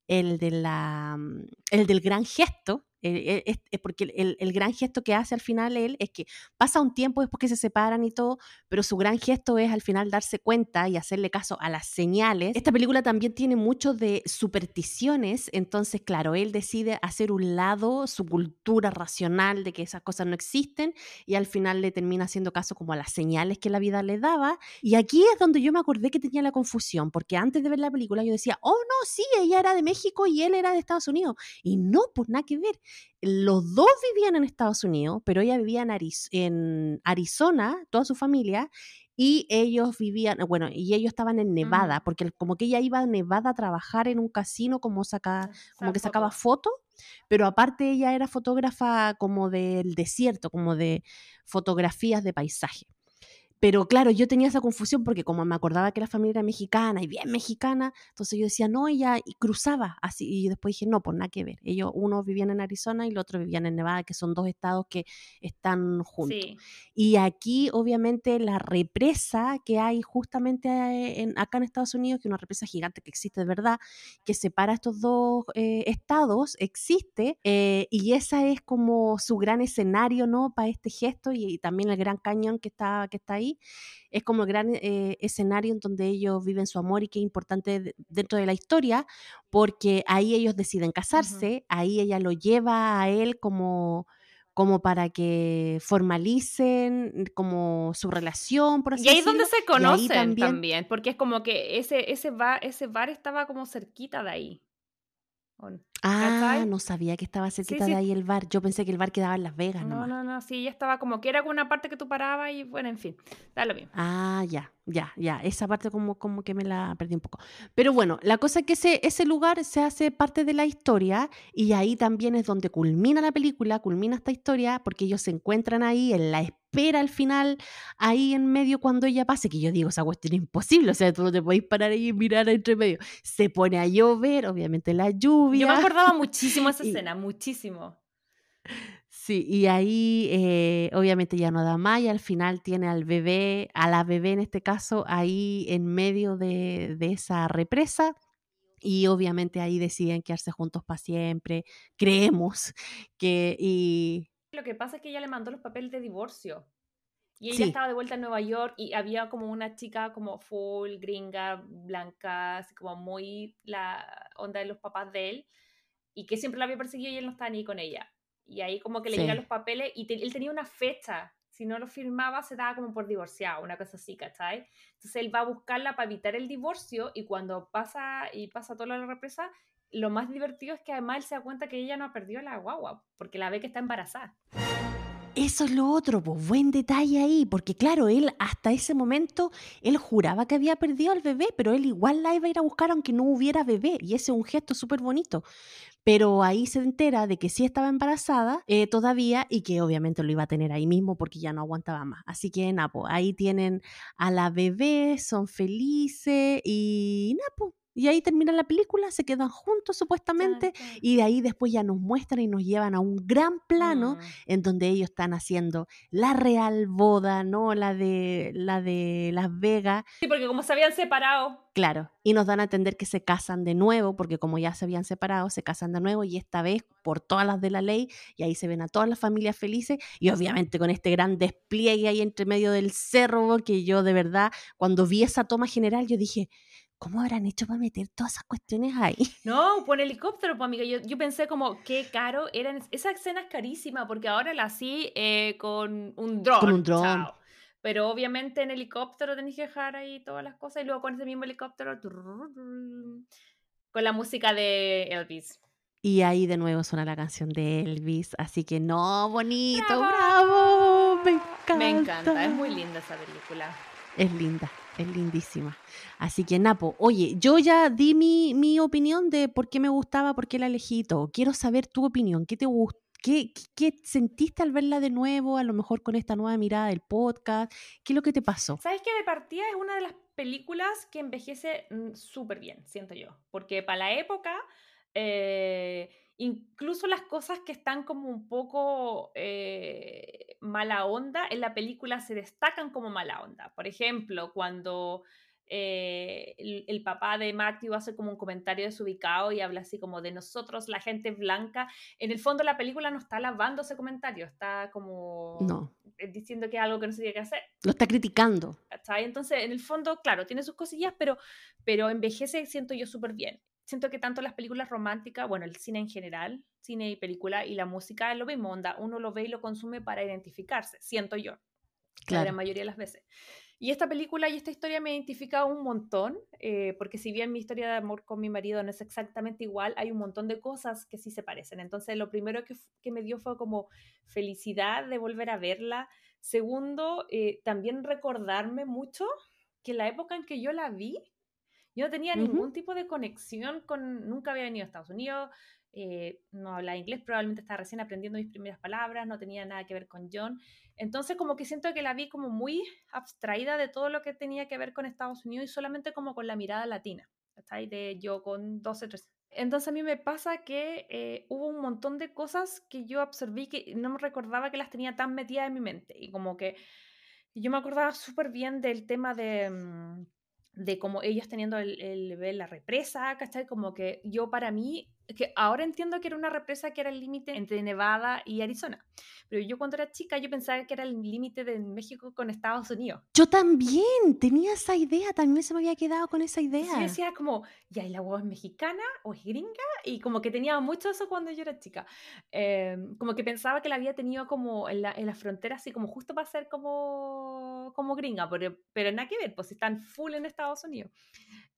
el, de la, mm, el del gran gesto, Eh, eh, es- es porque el, el gran gesto que hace al final él es que pasa un tiempo después que se separan y todo, pero su gran gesto es al final darse cuenta y hacerle caso a las señales. Esta película también tiene mucho de supersticiones, entonces claro, él decide hacer un lado su cultura racional de que esas cosas no existen y al final le termina haciendo caso como a las señales que la vida le daba. Y aquí es donde yo me acordé que tenía la confusión, porque antes de ver la película yo decía, oh no, sí, ella era de México y él era de Estados Unidos. Y no, pues nada que ver. Los dos vivían en Estados Unidos, pero ella vivía en, Ariz- en Arizona, toda su familia, y ellos vivían, bueno, y ellos estaban en Nevada, Mm. porque el- como que ella iba a Nevada a trabajar en un casino como, saca, como Esa que sacaba foto. fotos, pero aparte ella era fotógrafa como del desierto, como de fotografías de paisaje. Pero claro, yo tenía esa confusión porque como me acordaba que la familia era mexicana y bien mexicana, entonces yo decía, no, ella y cruzaba así. Y después dije, no, pues nada que ver. Ellos, uno vivían en Arizona y el otro vivían en Nevada, que son dos estados que están juntos. Sí. Y aquí, obviamente, la represa que hay justamente eh, en- acá en Estados Unidos, que es una represa gigante que existe de verdad, que separa estos dos eh, estados, existe, eh, y esa es como su gran escenario, ¿no? Para este gesto y, y también el gran cañón que está, que está ahí. Es como el gran eh, escenario en donde ellos viven su amor y que es importante de- dentro de la historia, porque ahí ellos deciden casarse, ahí ella lo lleva a él como como para que formalicen como su relación, por así Y ahí es donde se conocen también- también, porque es como que ese, ese, bar, ese bar estaba como cerquita de ahí. ¿O no? Ah, ¿Cachai? no sabía que estaba cerquita sí. de ahí el bar. Yo pensé que el bar quedaba en Las Vegas No, nomás. no, no, sí, ya estaba como que era como una parte que tú parabas y bueno, en fin, da lo mismo. Ah, ya, ya, ya. Esa parte como, como que me la perdí un poco. Pero bueno, la cosa es que ese, ese lugar se hace parte de la historia y ahí también es donde culmina la película, culmina esta historia, porque ellos se encuentran ahí en la espera al final, ahí en medio cuando ella pase, que yo digo, esa cuestión es imposible, o sea, tú no te podéis parar ahí y mirar entre medio. Se pone a llover, obviamente la lluvia. Yo me acordaba muchísimo esa Y- escena, muchísimo. Sí, y ahí eh, obviamente ya no da más y al final tiene al bebé, a la bebé en este caso, ahí en medio de, de esa represa y obviamente ahí deciden quedarse juntos para siempre, creemos que... Y, Lo que pasa es que ella le mandó los papeles de divorcio. Y ella Sí. estaba de vuelta en Nueva York y había como una chica como full, gringa, blanca, así como muy la onda de los papás de él, y que siempre la había perseguido y él no estaba ni con ella. Y ahí como que le Sí. llegan los papeles y te- él tenía una fecha. Si no lo firmaba, se daba como por divorciado, una cosa así, ¿cachai? Entonces él va a buscarla para evitar el divorcio y cuando pasa y pasa toda la represa, lo más divertido es que además él se da cuenta que ella no ha perdido la guagua, porque la ve que está embarazada. Eso es lo otro, pues buen detalle ahí, porque claro, él hasta ese momento, él juraba que había perdido al bebé, pero él igual la iba a ir a buscar aunque no hubiera bebé, y ese es un gesto súper bonito. Pero ahí se entera de que sí estaba embarazada eh, todavía y que obviamente lo iba a tener ahí mismo porque ya no aguantaba más. Así que Napo, ahí tienen a la bebé, son felices y Napo. Y ahí termina la película, se quedan juntos supuestamente Chan, chan. y de ahí después ya nos muestran y nos llevan a un gran plano Mm. en donde ellos están haciendo la real boda, no la de la de Las Vegas, Sí, porque como se habían separado, claro, y nos dan a entender que se casan de nuevo, porque como ya se habían separado, se casan de nuevo y esta vez por todas las de la ley, y ahí se ven a todas las familias felices y obviamente con este gran despliegue ahí entre medio del cerro, que yo de verdad, cuando vi esa toma general, yo dije, ¿cómo habrán hecho para meter todas esas cuestiones ahí? no, pon helicóptero, pues amiga. Yo, yo pensé como, qué caro eran. Esa escena es carísima porque ahora la sí eh, con un dron. Con un dron. Pero obviamente en helicóptero tenés que dejar ahí todas las cosas y luego con ese mismo helicóptero con la música de Elvis. Y ahí de nuevo suena la canción de Elvis, así que no, bonito, ¡Bravo! bravo, me encanta. Me encanta, es muy linda esa película. Es linda, es lindísima. Así que Napo, oye, yo ya di mi, mi opinión de por qué me gustaba, por qué la elegí todo. Quiero saber tu opinión, ¿qué te gustó? ¿Qué, qué, qué sentiste al verla de nuevo, a lo mejor con esta nueva mirada del podcast? ¿Qué es lo que te pasó? ¿Sabes que de partida es una de las películas que envejece mm, súper bien, siento yo? Porque para la época, eh, incluso las cosas que están como un poco eh, mala onda, en la película se destacan como mala onda. Por ejemplo, cuando eh, el, el papá de Matthew hace como un comentario desubicado y habla así como de nosotros, la gente blanca. En el fondo la película no está alabando ese comentario, está como No, diciendo que es algo que no se tiene que hacer. lo está criticando. ¿cachai? Entonces, en el fondo, claro, tiene sus cosillas, pero, pero envejece, siento yo, súper bien. Siento que tanto las películas románticas, bueno, el cine en general, cine y película, y la música es lo mismo, onda, uno lo ve y lo consume para identificarse, siento yo, la Claro. gran mayoría de las veces. Y esta película y esta historia me identifica un montón, eh, porque si bien mi historia de amor con mi marido no es exactamente igual, hay un montón de cosas que sí se parecen. Entonces, lo primero que, que me dio fue como felicidad de volver a verla. Segundo, eh, también recordarme mucho que la época en que yo la vi, yo no tenía ningún tipo de conexión con, nunca había venido a Estados Unidos, eh, no hablaba inglés, probablemente estaba recién aprendiendo mis primeras palabras, no tenía nada que ver con John. Entonces como que siento que la vi como muy abstraída de todo lo que tenía que ver con Estados Unidos y solamente como con la mirada latina, ¿cachai? De yo con 12, 13. Entonces a mí me pasa que eh, hubo un montón de cosas que yo absorbí que no me recordaba que las tenía tan metidas en mi mente y como que yo me acordaba súper bien del tema de, mm, de como ellos teniendo el, el la represa, ¿cachai? Como que yo para mí, que ahora entiendo que era una represa que era el límite entre Nevada y Arizona, pero yo cuando era chica yo pensaba que era el límite de México con Estados Unidos. Yo también tenía esa idea, también se me había quedado con esa Entonces yo idea. decía como, ya, ¿y la hueá es mexicana o es gringa? Y como que tenía mucho eso cuando yo era chica. Eh, como que pensaba que la había tenido como en la, en la frontera, así como justo para ser como, como gringa, pero, pero nada que ver, pues están full en Estados Unidos.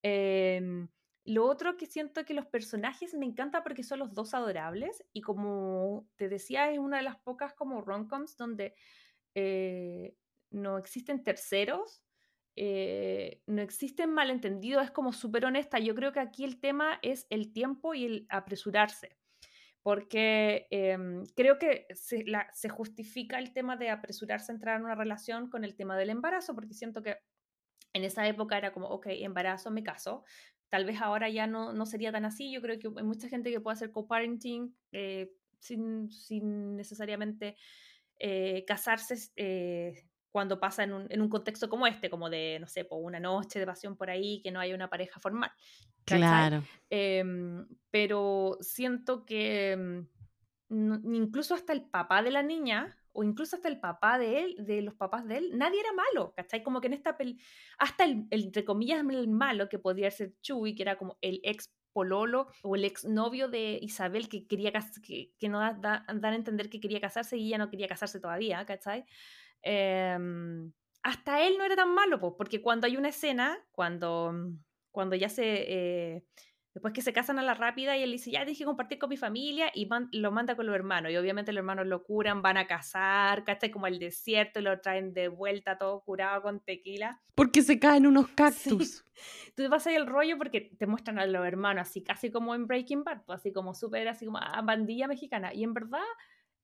Em, lo otro que siento que los personajes me encanta porque son los dos adorables y como te decía, es una de las pocas como romcoms donde eh, no existen terceros, eh, no existen malentendidos, es como súper honesta. Yo creo que aquí el tema es el tiempo y el apresurarse, porque em, creo que se, se justifica el tema de apresurarse a entrar en una relación con el tema del embarazo, porque siento que en esa época era como, ok, embarazo, me caso. Tal vez ahora ya no, no sería tan así. Yo creo que hay mucha gente que puede hacer co-parenting eh, sin, sin necesariamente eh, casarse eh, cuando pasa en un, en un contexto como este, como de, no sé, por una noche de pasión por ahí, que no haya una pareja formal. ¿cachai? Claro. Em, pero siento que no- incluso hasta el papá de la niña, o incluso hasta el papá de él, de los papás de él, nadie era malo, ¿cachai? Como que en esta peli, hasta el, entre comillas, el malo, que podría ser Chuy, que era como el ex pololo o el ex novio de Isabel que quería que, que no da, a entender que quería casarse y ella no quería casarse todavía, ¿cachai? Em, hasta él no era tan malo, pues, porque cuando hay una escena, cuando, cuando ya se... eh, Después que se casan a la rápida y él dice, ya dije compartir con mi familia y man- lo manda con los hermanos. Y obviamente los hermanos lo curan, van a casar, ¿cachai? Como al desierto y lo traen de vuelta todo curado con tequila. Porque se caen unos cactus. Tú vas ahí el rollo porque te muestran a los hermanos así, casi como en Breaking Bad, pues, así como súper, así como ah, bandilla mexicana. Y en verdad,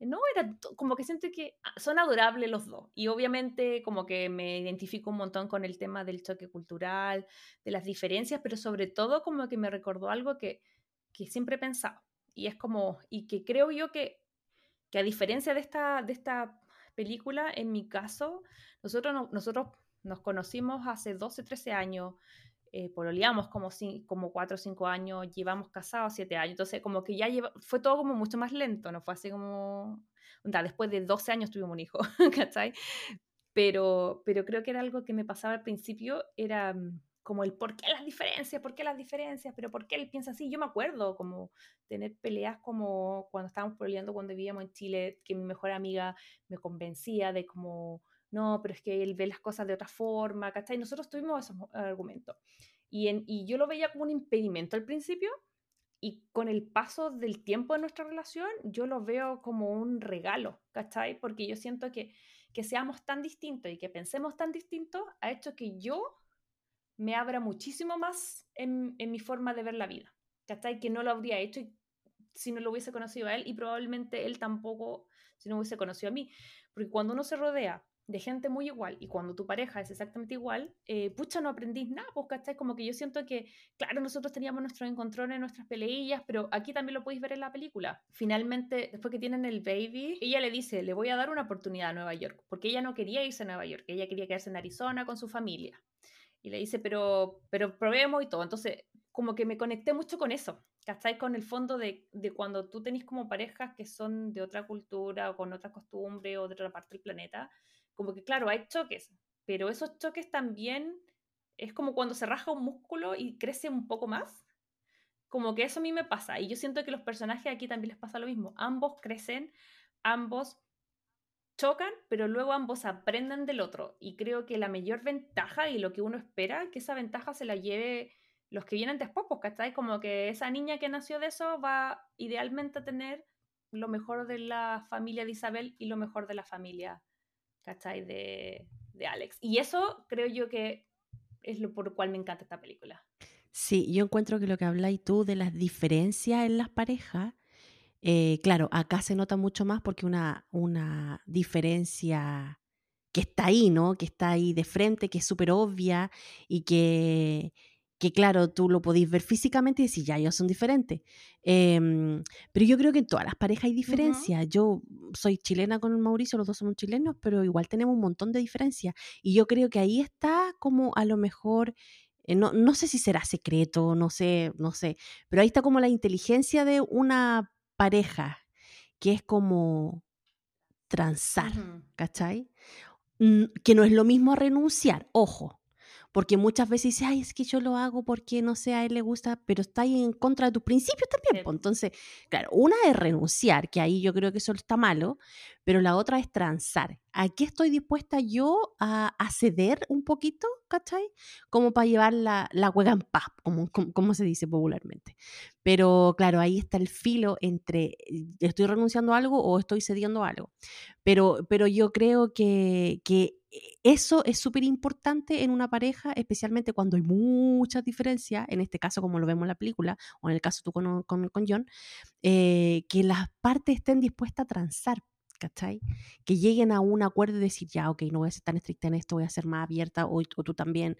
no, era como que siento que ah, son adorables los dos. Y obviamente como que me identifico un montón con el tema del choque cultural, de las diferencias, pero sobre todo como que me recordó algo que, que siempre he pensado. Y es como, y que creo yo que, que a diferencia de esta, de esta película, en mi caso, nosotros, no- nosotros nos conocimos hace 12, 13 años, eh, pololeamos como, cin- como 4 o 5 años, llevamos casados 7 años, entonces como que ya lleva, fue todo como mucho más lento, no fue así como, onda, después de 12 años tuvimos un hijo, ¿cachai? Pero, pero creo que era algo que me pasaba al principio, era mm, como el por qué las diferencias, por qué las diferencias, pero por qué él piensa así. Yo me acuerdo como tener peleas como cuando estábamos peleando cuando vivíamos en Chile, que mi mejor amiga me convencía de como, no, pero es que él ve las cosas de otra forma, ¿cachai? Nosotros tuvimos esos argumentos. Y, en, y yo lo veía como un impedimento al principio, y con el paso del tiempo de nuestra relación, yo lo veo como un regalo, ¿cachai? Porque yo siento que seamos tan distintos y que pensemos tan distintos ha hecho que yo me abra muchísimo más en, mi forma de ver la vida. ¿Cachai? Que no lo habría hecho si no lo hubiese conocido a él y probablemente él tampoco si no hubiese conocido a mí. Porque cuando uno se rodea de gente muy igual y cuando tu pareja es exactamente igual, eh, pucha, no aprendís nada, pues, ¿cachai? Como que yo siento que, claro, nosotros teníamos nuestros encontrones, nuestras peleillas, pero aquí también lo podéis ver en la película. Finalmente, después que tienen el baby, ella le dice, le voy a dar una oportunidad a Nueva York, porque ella no quería irse a Nueva York, ella quería quedarse en Arizona con su familia. Y le dice, pero, pero probemos y todo. Entonces, como que me conecté mucho con eso, ¿cachai? Con el fondo de, de cuando tú tenés como parejas que son de otra cultura con otra costumbre o de otra parte del planeta, como que claro, hay choques, pero esos choques también es como cuando se raja un músculo y crece un poco más. Como que eso a mí me pasa. Y yo siento que los personajes aquí también les pasa lo mismo. Ambos crecen, ambos chocan, pero luego ambos aprenden del otro. Y creo que la mayor ventaja y lo que uno espera, que esa ventaja se la lleve los que vienen después, pues, ¿cachai? Como que esa niña que nació de eso va idealmente a tener lo mejor de la familia de Isabel y lo mejor de la familia, ¿cachai? De, Alex. Y eso creo yo que es lo por lo cual me encanta esta película. Sí, yo encuentro que lo que habláis tú de las diferencias en las parejas, eh, claro, acá se nota mucho más porque una, una diferencia que está ahí, ¿no? Que está ahí de frente, que es súper obvia y que, que claro, tú lo podéis ver físicamente y decir, ya, ellos son diferentes. Em, pero yo creo que en todas las parejas hay diferencias. Yo soy chilena con Mauricio, los dos somos chilenos, pero igual tenemos un montón de diferencias. Y yo creo que ahí está como a lo mejor, eh, no, no sé si será secreto, no sé, no sé, pero ahí está como la inteligencia de una pareja, que es como transar. ¿cachai? Mm, Que no es lo mismo a renunciar, ojo. Porque muchas veces dice, ay, es que yo lo hago porque no sé, a él le gusta, pero está ahí en contra de tus principios también. Sí. Entonces, claro, una es renunciar, que ahí yo creo que eso está malo, pero la otra es transar. ¿A qué estoy dispuesta yo a, a ceder un poquito, cachai? Como para llevar la, la en paz, como, como, como se dice popularmente. Pero claro, ahí está el filo entre eh, estoy renunciando a algo o estoy cediendo a algo. Pero, pero yo creo que, que eso es súper importante en una pareja, especialmente cuando hay muchas diferencias, en este caso como lo vemos en la película, o en el caso tú con, con, John, eh, que las partes estén dispuestas a transar. ¿Cachai? Que lleguen a un acuerdo y decir, ya, ok, no voy a ser tan estricta en esto, voy a ser más abierta, o, tú también.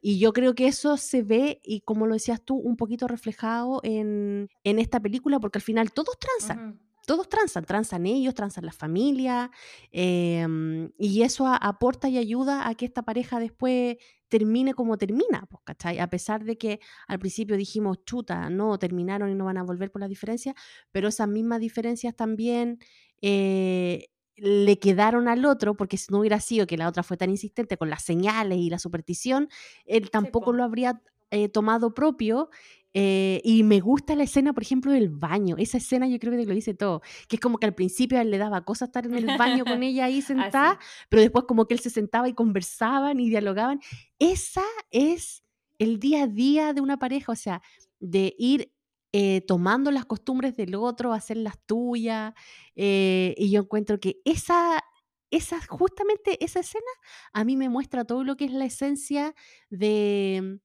Y yo creo que eso se ve, y como lo decías tú, un poquito reflejado en, en esta película, porque al final todos transan. Todos transan, transan ellos, transan la familia, em, y eso a- aporta y ayuda a que esta pareja después termine como termina, pues, ¿cachai? A pesar de que al principio dijimos, chuta, no, terminaron y no van a volver por las diferencias, pero esas mismas diferencias también eh, le quedaron al otro, porque si no hubiera sido que la otra fue tan insistente con las señales y la superstición, él tampoco po. lo habría eh, tomado propio. Eh, y me gusta la escena, por ejemplo, del baño. Esa escena yo creo que te lo dice todo. Que es como que al principio a él le daba cosa estar en el baño con ella ahí sentada, Así. pero después como que él se sentaba y conversaban y dialogaban. Esa es el día a día de una pareja, o sea, de ir eh, tomando las costumbres del otro, hacer las tuyas. eh, y yo encuentro que esa, esa, justamente esa escena a mí me muestra todo lo que es la esencia de,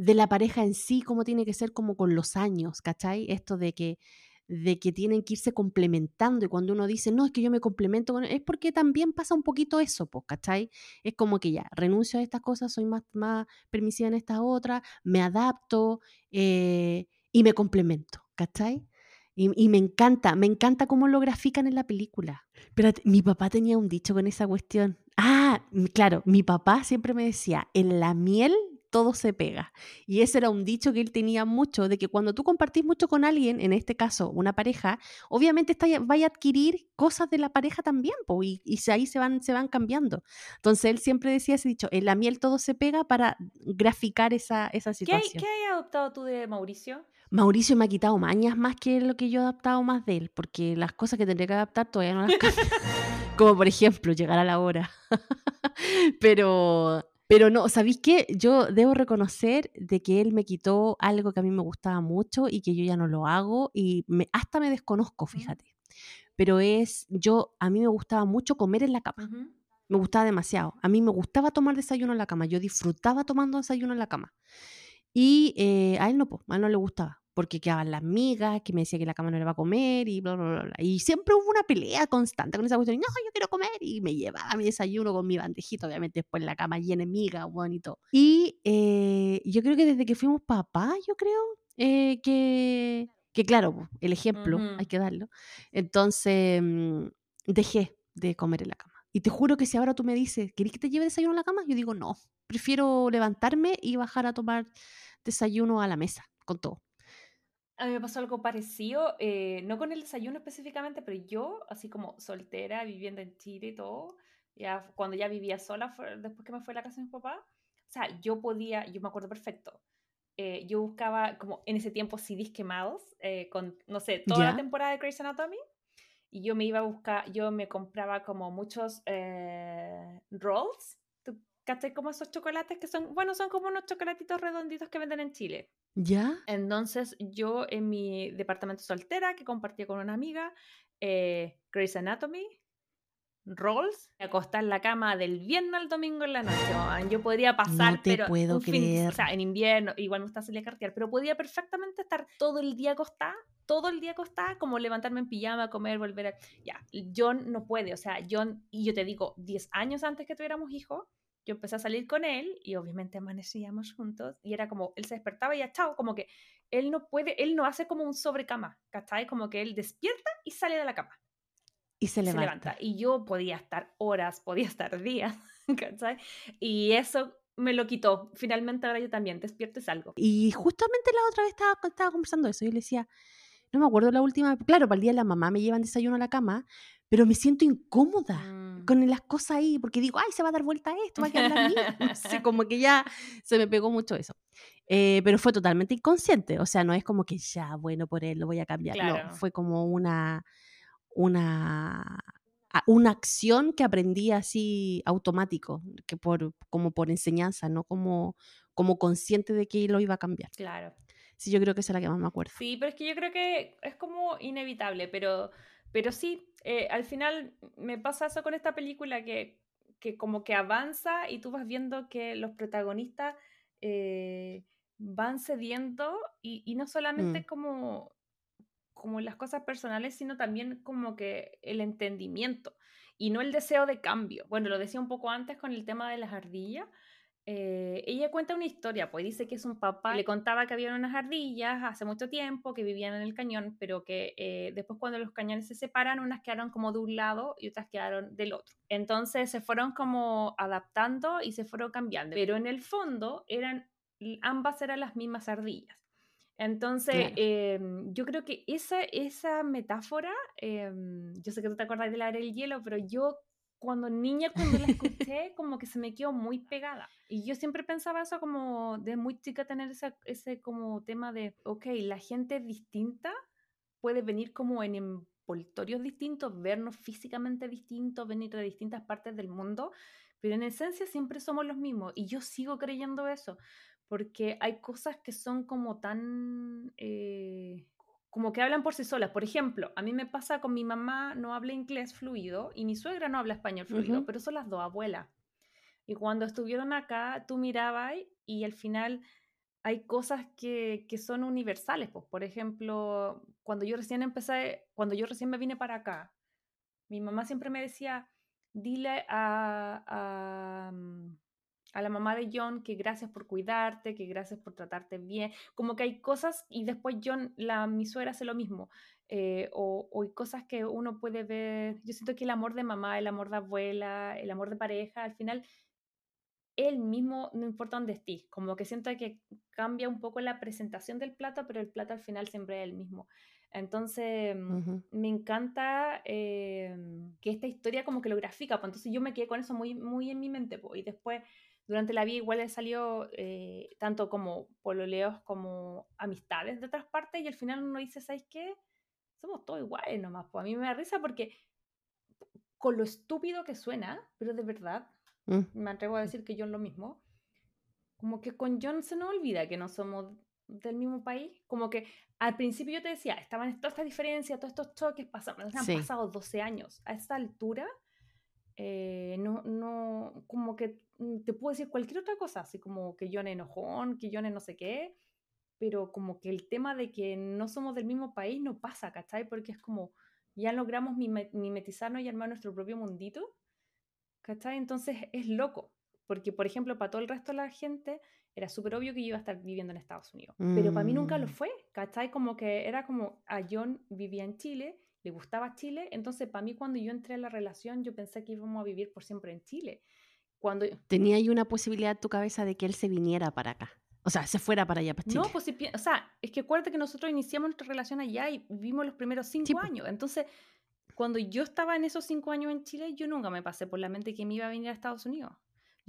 de la pareja en sí, cómo tiene que ser como con los años, ¿cachai? Esto de que de que tienen que irse complementando y cuando uno dice, no, es que yo me complemento con él", es porque también pasa un poquito eso, pues, ¿cachai? Es como que ya, renuncio a estas cosas, soy más, más permisiva en estas otras, me adapto eh, y me complemento, ¿cachai? Y, y me encanta, me encanta cómo lo grafican en la película. Pero mi papá tenía un dicho con esa cuestión. Ah, claro, mi papá siempre me decía, en la miel todo se pega. Y ese era un dicho que él tenía mucho, de que cuando tú compartís mucho con alguien, en este caso una pareja, obviamente está, vaya a adquirir cosas de la pareja también, po, y, y ahí se van, se van cambiando. Entonces él siempre decía ese dicho, en la miel todo se pega para graficar esa, esa ¿Qué, hay, situación. ¿Qué hay adoptado tú de Mauricio? Mauricio me ha quitado mañas más que lo que yo he adaptado más de él, porque las cosas que tendría que adaptar todavía no las cambio. Como por ejemplo, llegar a la hora. pero, pero no, ¿sabéis qué? Yo debo reconocer de que él me quitó algo que a mí me gustaba mucho y que yo ya no lo hago y me, hasta me desconozco, fíjate. Pero es, yo, a mí me gustaba mucho comer en la cama. Me gustaba demasiado. A mí me gustaba tomar desayuno en la cama. Yo disfrutaba tomando desayuno en la cama. Y eh, a él no, po, a él no le gustaba. Porque quedaban las migas, que me decía que la cama no le va a comer y bla, bla, bla. Y siempre hubo una pelea constante con esa cuestión. No, yo quiero comer. Y me llevaba mi desayuno con mi bandejito, obviamente después la cama llena de migas, bueno, y eh, yo creo que desde que fuimos papás, yo creo eh, que, que, claro, el ejemplo Ujú. hay que darlo. Entonces mm, dejé de comer en la cama. Y te juro que si ahora tú me dices, ¿querés que te lleve desayuno a la cama? Yo digo, no. prefiero levantarme y bajar a tomar desayuno a la mesa, con todo. A mí me pasó algo parecido, eh, no con el desayuno específicamente, pero yo, así como soltera, viviendo en Chile y todo, ya cuando ya vivía sola, fue- después que me fue a la casa de mi papá, o sea, yo podía, yo me acuerdo perfecto, eh, yo buscaba como en ese tiempo CDs quemados, eh, con, no sé, toda la ¿Ya? temporada de Grey's Anatomy, y yo me iba a buscar, yo me compraba como muchos eh, rolls, ¿tú cachai como esos chocolates que son, bueno, son como unos chocolatitos redonditos que venden en Chile? ¿Ya? Entonces yo en mi departamento soltera que compartía con una amiga, eh, Grey's Anatomy, Rolls, acostar en la cama del viernes al domingo en la noche. Yo podría pasar, te pero puedo un fin creer. o sea, en invierno, igual me está salir a cartear, pero podía perfectamente estar todo el día acostada, todo el día acostada, como levantarme en pijama, comer, volver a... Ya, John no puede, o sea, John, y yo te digo, 10 años antes que tuviéramos hijos, yo empecé a salir con él y obviamente amanecíamos juntos y era como, él se despertaba y ya, chao, como que él no puede, él no hace como un sobrecama, ¿cachai? Como que él despierta y sale de la cama Y se se levanta. levanta. Y yo podía estar horas, podía estar días, ¿cachai? Y eso me lo quitó. Finalmente ahora yo también despierto y salgo. Y justamente la otra vez estaba, estaba conversando eso. Yo le decía, no me acuerdo la última. Claro, para el día de la mamá me llevan desayuno a la cama, pero me siento incómoda Mm. Con las cosas ahí, porque digo, ay, se va a dar vuelta esto, va a quedar misma. No sé, como que ya se me pegó mucho eso. Eh, pero fue totalmente inconsciente. O sea, no es como que ya, bueno, por él lo voy a cambiar. Claro. No, fue como una, una, una acción que aprendí así automático, que por, como por enseñanza, no como, como consciente de que lo iba a cambiar. Claro. Sí, yo creo que esa es la que más me acuerdo. Sí, pero es que yo creo que es como inevitable, pero, pero sí, eh, al final me pasa eso con esta película que, que como que avanza y tú vas viendo que los protagonistas eh, van cediendo y, y no solamente Mm. como, como las cosas personales, sino también como que el entendimiento y no el deseo de cambio. Bueno, lo decía un poco antes con el tema de las ardillas. Eh, ella cuenta una historia, pues dice que es un papá, le contaba que había unas ardillas hace mucho tiempo que vivían en el cañón, pero que eh, después cuando los cañones se separan, unas quedaron como de un lado y otras quedaron del otro. Entonces se fueron como adaptando y se fueron cambiando, pero en el fondo eran, ambas eran las mismas ardillas. Entonces, Claro. em, yo creo que esa, esa metáfora, em, yo sé que tú te acuerdas de la era del hielo, pero yo cuando niña, cuando la escuché, como que se me quedó muy pegada. Y yo siempre pensaba eso como de muy chica tener esa- ese como tema de, ok, la gente distinta puede venir como en envoltorios distintos, vernos físicamente distintos, venir de distintas partes del mundo, pero en esencia siempre somos los mismos. Y yo sigo creyendo eso, porque hay cosas que son como tan... eh, como que hablan por sí solas. Por ejemplo, a mí me pasa con mi mamá, no habla inglés fluido y mi suegra no habla español fluido, Ujú. pero son las dos abuelas. Y cuando estuvieron acá, tú mirabas y al final hay cosas que, que son universales. Pues, por ejemplo, cuando yo recién empecé, cuando yo recién me vine para acá, mi mamá siempre me decía, dile a, a, mm, a la mamá de John que gracias por cuidarte, que gracias por tratarte bien. Como que hay cosas y después John, la, mi suegra hace lo mismo. eh, o, o hay cosas que uno puede ver. Yo siento que el amor de mamá, el amor de abuela, el amor de pareja, al final él mismo, no importa dónde estés, como que siento que cambia un poco la presentación del plato, pero el plato al final siempre es el mismo. Entonces, mm, me encanta eh, que esta historia como que lo grafica, pues entonces yo me quedé con eso muy, muy en mi mente, pues, y después durante la vida igual he salido eh, tanto como pololeos como amistades de otras partes y al final uno dice, ¿sabes qué? Somos todos iguales nomás, pues a mí me da risa porque con lo estúpido que suena, pero de verdad, Mm. me atrevo a decir que John lo mismo, como que con John se nos olvida que no somos del mismo país, como que al principio yo te decía, estaban todas estas diferencias, todos estos choques, pasaron, han Sí. pasado 12 años, a esta altura, eh, no, no, como que mm, te puedo decir cualquier otra cosa, así como que John es enojón, que John es no sé qué, pero como que el tema de que no somos del mismo país no pasa, ¿cachai? Porque es como, ya logramos mime- mimetizarnos y armar nuestro propio mundito, ¿cachai? Entonces es loco, porque por ejemplo, para todo el resto de la gente era súper obvio que yo iba a estar viviendo en Estados Unidos, pero para mí nunca lo Mm. fue, ¿cachai? Como que era como, a John vivía en Chile, le gustaba Chile, entonces para mí cuando yo entré a la relación yo pensé que íbamos a vivir por siempre en Chile. cuando... Tenía ahí una posibilidad en tu cabeza de que él se viniera para acá. O sea, se fuera para allá, para Chile. No, pues si o sea, es que acuérdate que nosotros iniciamos nuestra relación allá y vivimos los primeros cinco Sí, años. Entonces, cuando yo estaba en esos cinco años en Chile, yo nunca me pasé por la mente que me iba a venir a Estados Unidos.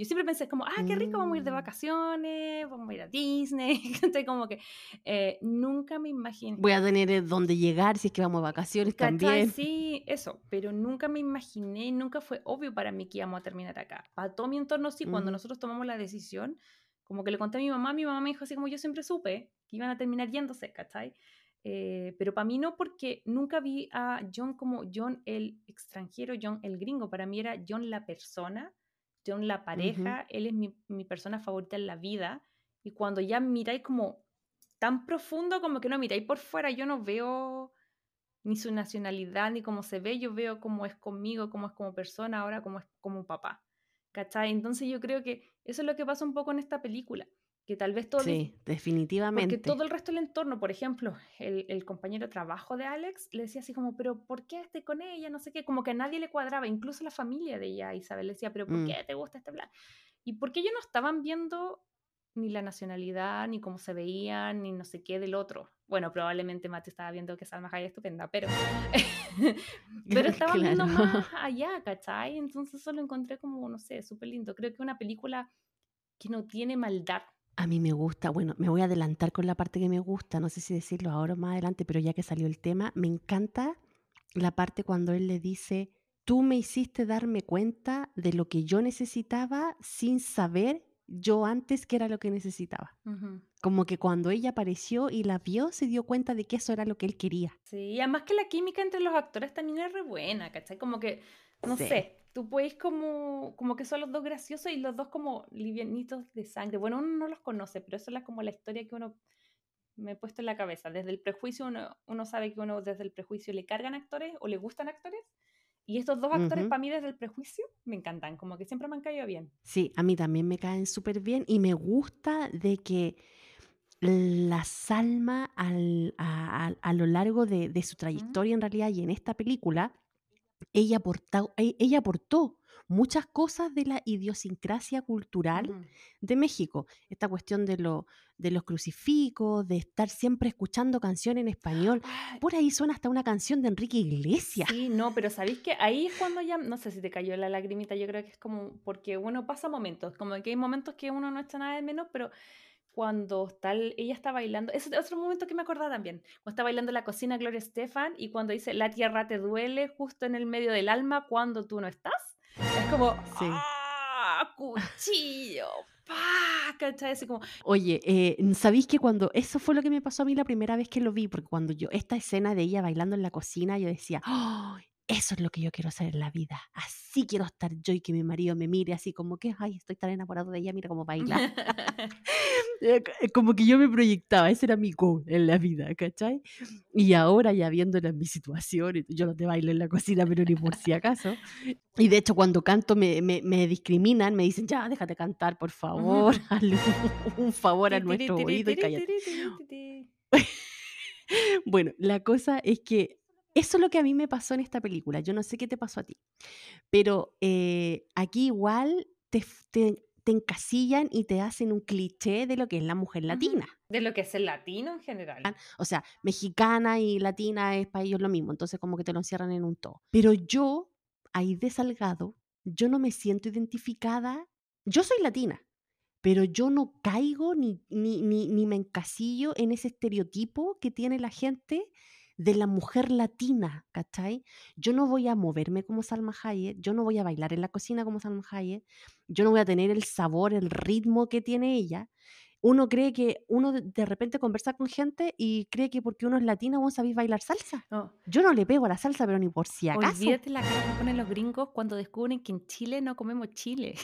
Yo siempre pensé como, ah, qué rico, vamos a ir de Mm. vacaciones, vamos a ir a Disney. Entonces, como que eh, nunca me imaginé. Voy a tener eh, dónde llegar si es que vamos a vacaciones ¿Cachai? también. Sí, eso, pero nunca me imaginé, nunca fue obvio para mí que íbamos a terminar acá. Para todo mi entorno, sí, cuando Ujú. nosotros tomamos la decisión, como que le conté a mi mamá, mi mamá me dijo así como yo siempre supe que iban a terminar yéndose, ¿cachai? Eh, pero para mí no, porque nunca vi a John como John el extranjero, John el gringo. Para mí era John la persona, John la pareja, él es mi, mi persona favorita en la vida. Y cuando ya miráis como tan profundo, como que no miráis por fuera, yo no veo ni su nacionalidad, ni cómo se ve, yo veo cómo es conmigo, cómo es como persona, ahora cómo es como papá. ¿Cachai? Entonces yo creo que eso es lo que pasa un poco en esta película, que tal vez todo... el- Sí, definitivamente. Porque todo el resto del entorno, por ejemplo, el, el compañero de trabajo de Alex le decía así como, pero ¿por qué esté con ella? No sé qué, como que a nadie le cuadraba, incluso la familia de ella, Isabel, le decía, pero ¿por Mm. qué te gusta este plan? Y porque ellos no estaban viendo ni la nacionalidad, ni cómo se veían, ni no sé qué del otro. Bueno, probablemente Mate estaba viendo que Salma Hayek es estupenda, pero, pero estaban viendo Claro. más allá, ¿cachai? Entonces eso lo encontré como, no sé, súper lindo. Creo que una película que no tiene maldad. A mí me gusta, bueno, me voy a adelantar con la parte que me gusta, no sé si decirlo ahora o más adelante, pero ya que salió el tema, me encanta la parte cuando él le dice, tú me hiciste darme cuenta de lo que yo necesitaba sin saber yo antes que era lo que necesitaba. Como que cuando ella apareció y la vio, se dio cuenta de que eso era lo que él quería. Sí, además que la química entre los actores también es re buena, ¿cachai? Como que, no Sí. sé, tú puedes como, como que son los dos graciosos y los dos como livianitos de sangre. Bueno, uno no los conoce, pero eso es la- como la historia que uno me he puesto en la cabeza. Desde el prejuicio uno, uno sabe que uno desde el prejuicio le cargan actores o le gustan actores. Y estos dos actores Ujú. para mí desde el prejuicio me encantan, como que siempre me han caído bien. Sí, a mí también me caen súper bien y me gusta de que la Salma al- a, a- a lo largo de, de su trayectoria en realidad y en esta película, ella aportó, e- ella aportó muchas cosas de la idiosincrasia cultural de México. Esta cuestión de, lo, de los crucifijos, de estar siempre escuchando canciones en español. Por ahí suena hasta una canción de Enrique Iglesias. Sí, no, pero ¿sabéis que ahí es cuando ya, no sé si te cayó la lagrimita, yo creo que es como, porque uno pasa momentos, como que hay momentos que uno no echa nada de menos, pero cuando está, el- ella está bailando, ese es otro momento que me acordaba también, cuando está bailando en la cocina Gloria Estefan y cuando dice, la tierra te duele justo en el medio del alma cuando tú no estás, es como, Sí. ¡ah! ¡Cuchillo! ¡Pah! ¿Cachai? Así como, Oye, eh, ¿sabéis que cuando eso fue lo que me pasó a mí la primera vez que lo vi? Porque cuando yo, esta escena de ella bailando en la cocina, yo decía, "Oh, eso es lo que yo quiero hacer en la vida. Así quiero estar yo y que mi marido me mire así como que, ay, estoy tan enamorado de ella, mira cómo baila. Eh, eh, como que yo me proyectaba, ese era mi goal en la vida, ¿cachai? Y ahora ya viéndola en mi situación, yo no te bailo en la cocina, pero ni por si acaso. Y de hecho cuando canto me, me, me discriminan, me dicen, ya, déjate cantar, por favor, hazle un, un favor a nuestro oído y cállate. Bueno, la cosa es que eso es lo que a mí me pasó en esta película. Yo no sé qué te pasó a ti, pero eh, aquí igual te, te, te encasillan y te hacen un cliché de lo que es la mujer latina. De lo que es el latino en general. O sea, mexicana y latina es para ellos lo mismo, entonces como que te lo encierran en un todo. Pero yo, ahí de Salgado, yo no me siento identificada. Yo soy latina, pero yo no caigo ni, ni, ni, ni me encasillo en ese estereotipo que tiene la gente de la mujer latina, ¿cachai? Yo no voy a moverme como Salma Hayek, yo no voy a bailar en la cocina como Salma Hayek, yo no voy a tener el sabor, el ritmo que tiene ella. Uno cree que uno de, repente conversa con gente y cree que porque uno es latina vos sabéis bailar salsa. No, Yo no le pego a la salsa, pero ni por si acaso. Olvídate la cara que ponen los gringos cuando descubren que en Chile no comemos chile.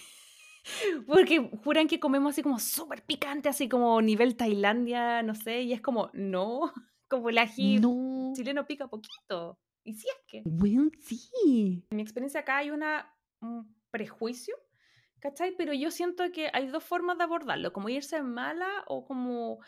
Porque juran que comemos así como súper picante, así como nivel Tailandia, no sé, y es como, no, como el ají No. chileno pica poquito. Y si es que, Bueno, sí. en mi experiencia acá hay una, un prejuicio, ¿cachai? Pero yo siento que hay dos formas de abordarlo, como irse mala o como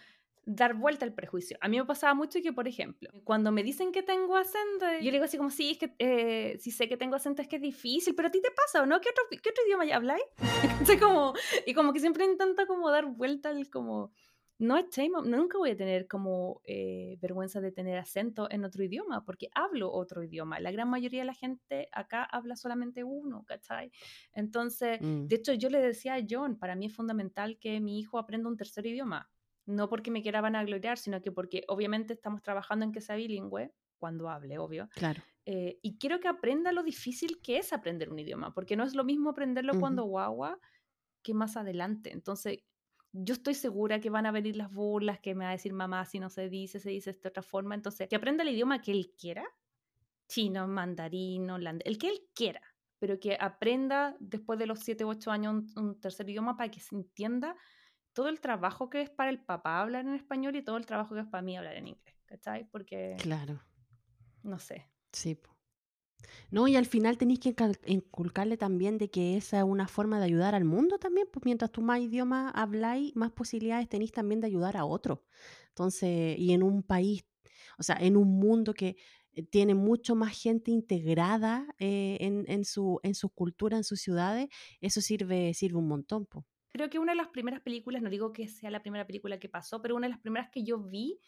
dar vuelta al prejuicio. A mí me pasaba mucho que, por ejemplo, cuando me dicen que tengo acento, yo le digo así como, sí, es que eh, si sé que tengo acento es que es difícil, pero a ti te pasa, ¿o no? ¿Qué otro, qué otro idioma ya habláis? Como, y como que siempre intento como dar vuelta al como... No es shame, nunca voy a tener como eh, vergüenza de tener acento en otro idioma, porque hablo otro idioma. La gran mayoría de la gente acá habla solamente uno, ¿cachai? Entonces, Mm, de hecho, yo le decía a John, para mí es fundamental que mi hijo aprenda un tercer idioma no porque me quiera vanagloriar, sino que porque obviamente estamos trabajando en que sea bilingüe, cuando hable, obvio. claro. Eh, y quiero que aprenda lo difícil que es aprender un idioma, porque no es lo mismo aprenderlo Ujú. cuando guagua que más adelante. Entonces, yo estoy segura que van a venir las burlas, que me va a decir mamá si no se dice, se dice de esta otra forma. Entonces, que aprenda el idioma que él quiera, chino, mandarín, holandés, el que él quiera, pero que aprenda después de los 7 u 8 años un, un tercer idioma para que se entienda todo el trabajo que es para el papá hablar en español y todo el trabajo que es para mí hablar en inglés, ¿cachai? Porque, Claro, no sé. sí. Po. No, y al final tenéis que inculcarle también de que esa es una forma de ayudar al mundo también, pues mientras tú más idiomas habláis, más posibilidades tenéis también de ayudar a otros. Entonces, y en un país, o sea, en un mundo que eh, tiene mucho más gente integrada eh, en, su, en su cultura, en sus ciudades, eso sirve, sirve un montón, pues. Creo que una de las primeras películas, no digo que sea la primera película que pasó, pero una de las primeras que yo vi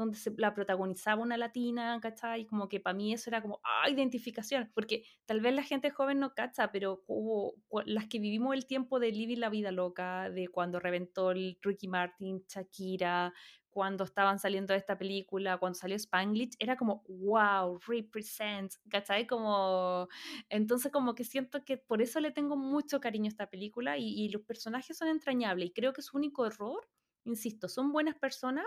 donde se, la protagonizaba una latina, ¿cachai? Como que para mí eso era como, ah, identificación, porque tal vez la gente joven no cacha, pero hubo las que vivimos el tiempo de Living la Vida Loca, de cuando reventó el Ricky Martin, Shakira, cuando estaban saliendo de esta película, cuando salió Spanglish, era como, wow, represents, ¿cachai? Como, entonces como que siento que por eso le tengo mucho cariño a esta película y, y los personajes son entrañables y creo que su único error, insisto, son buenas personas,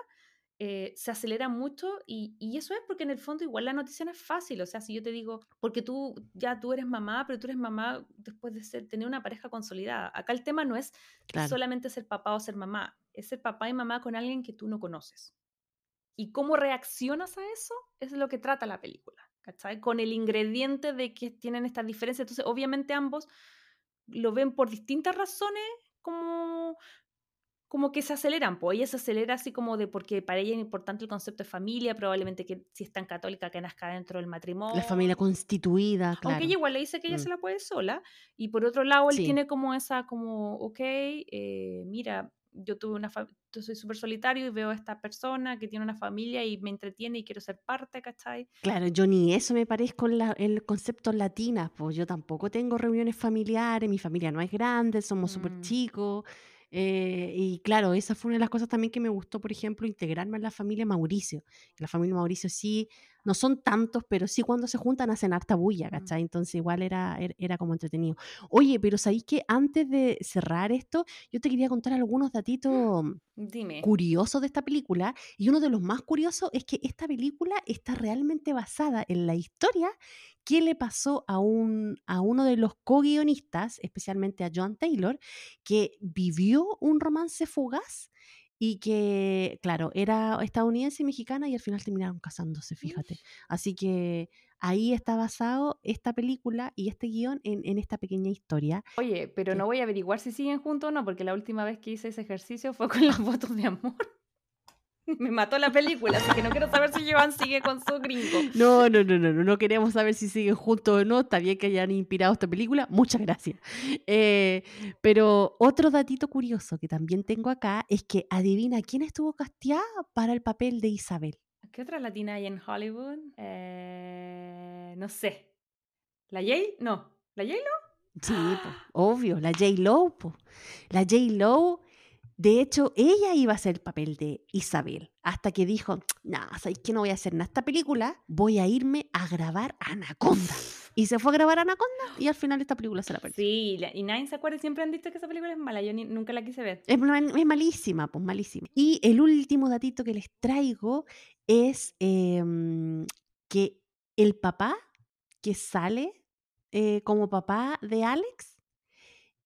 eh, se acelera mucho y, y eso es porque en el fondo igual la noticia no es fácil, o sea, si yo te digo, porque tú ya tú eres mamá, pero tú eres mamá después de ser, tener una pareja consolidada. Acá el tema no es Claro. solamente ser papá o ser mamá, es ser papá y mamá con alguien que tú no conoces. Y cómo reaccionas a eso es lo que trata la película, ¿cachai? Con el ingrediente de que tienen estas diferencias. Entonces, obviamente ambos lo ven por distintas razones como, como que se aceleran, pues ella se acelera así como de porque para ella es importante el concepto de familia, probablemente que si es tan católica que nazca dentro del matrimonio. La familia constituida, claro. Aunque ella igual le dice que ella Mm. se la puede sola. Y por otro lado, él Sí. tiene como esa, como, ok, eh, mira, yo tuve una yo soy súper solitario y veo a esta persona que tiene una familia y me entretiene y quiero ser parte, ¿cachai? Claro, yo ni eso me parezco en la- el concepto latinas, pues yo tampoco tengo reuniones familiares, mi familia no es grande, somos súper Mm. chicos. Eh, y claro, esa fue una de las cosas también que me gustó, por ejemplo, integrarme en la familia Mauricio. La familia Mauricio sí, no son tantos, pero sí cuando se juntan hacen harta bulla, Mm. ¿cachai? Entonces igual era, er- era como entretenido. Oye, pero ¿sabéis que antes de cerrar esto, yo te quería contar algunos datitos Dime. curiosos de esta película y uno de los más curiosos es que esta película está realmente basada en la historia que le pasó a, un, a uno de los co-guionistas, especialmente a John Taylor, que vivió un romance fugaz y que, claro, era estadounidense y mexicana y al final terminaron casándose, fíjate. Así que ahí está basado esta película y este guion en, en esta pequeña historia. Oye, pero no voy a averiguar si siguen juntos o no, porque la última vez que hice ese ejercicio fue con las fotos de amor. Me mató la película, así que no quiero saber si Joan sigue con su gringo. No, no, no, no, no, queremos saber si siguen juntos o no. Está bien que hayan inspirado esta película. Muchas gracias. Eh, pero otro datito curioso que también tengo acá es que adivina quién estuvo casteada para el papel de Isabel. ¿Qué otra latina hay en Hollywood? Eh, no sé. ¿La Jay? No. ¿La Jay no? Sí, obvio, la J. Lo. La J. Lo, de hecho, ella iba a hacer el papel de Isabel. Hasta que dijo, no, ¿sabes qué? No voy a hacer nada esta película. Voy a irme a grabar Anaconda. Y se fue a grabar Anaconda y al final esta película se la perdió. Sí, y nadie se acuerda, siempre han dicho que esa película es mala, yo ni- nunca la quise ver. Es malísima, pues malísima. Y el último datito que les traigo es em, que el papá que sale eh, como papá de Alex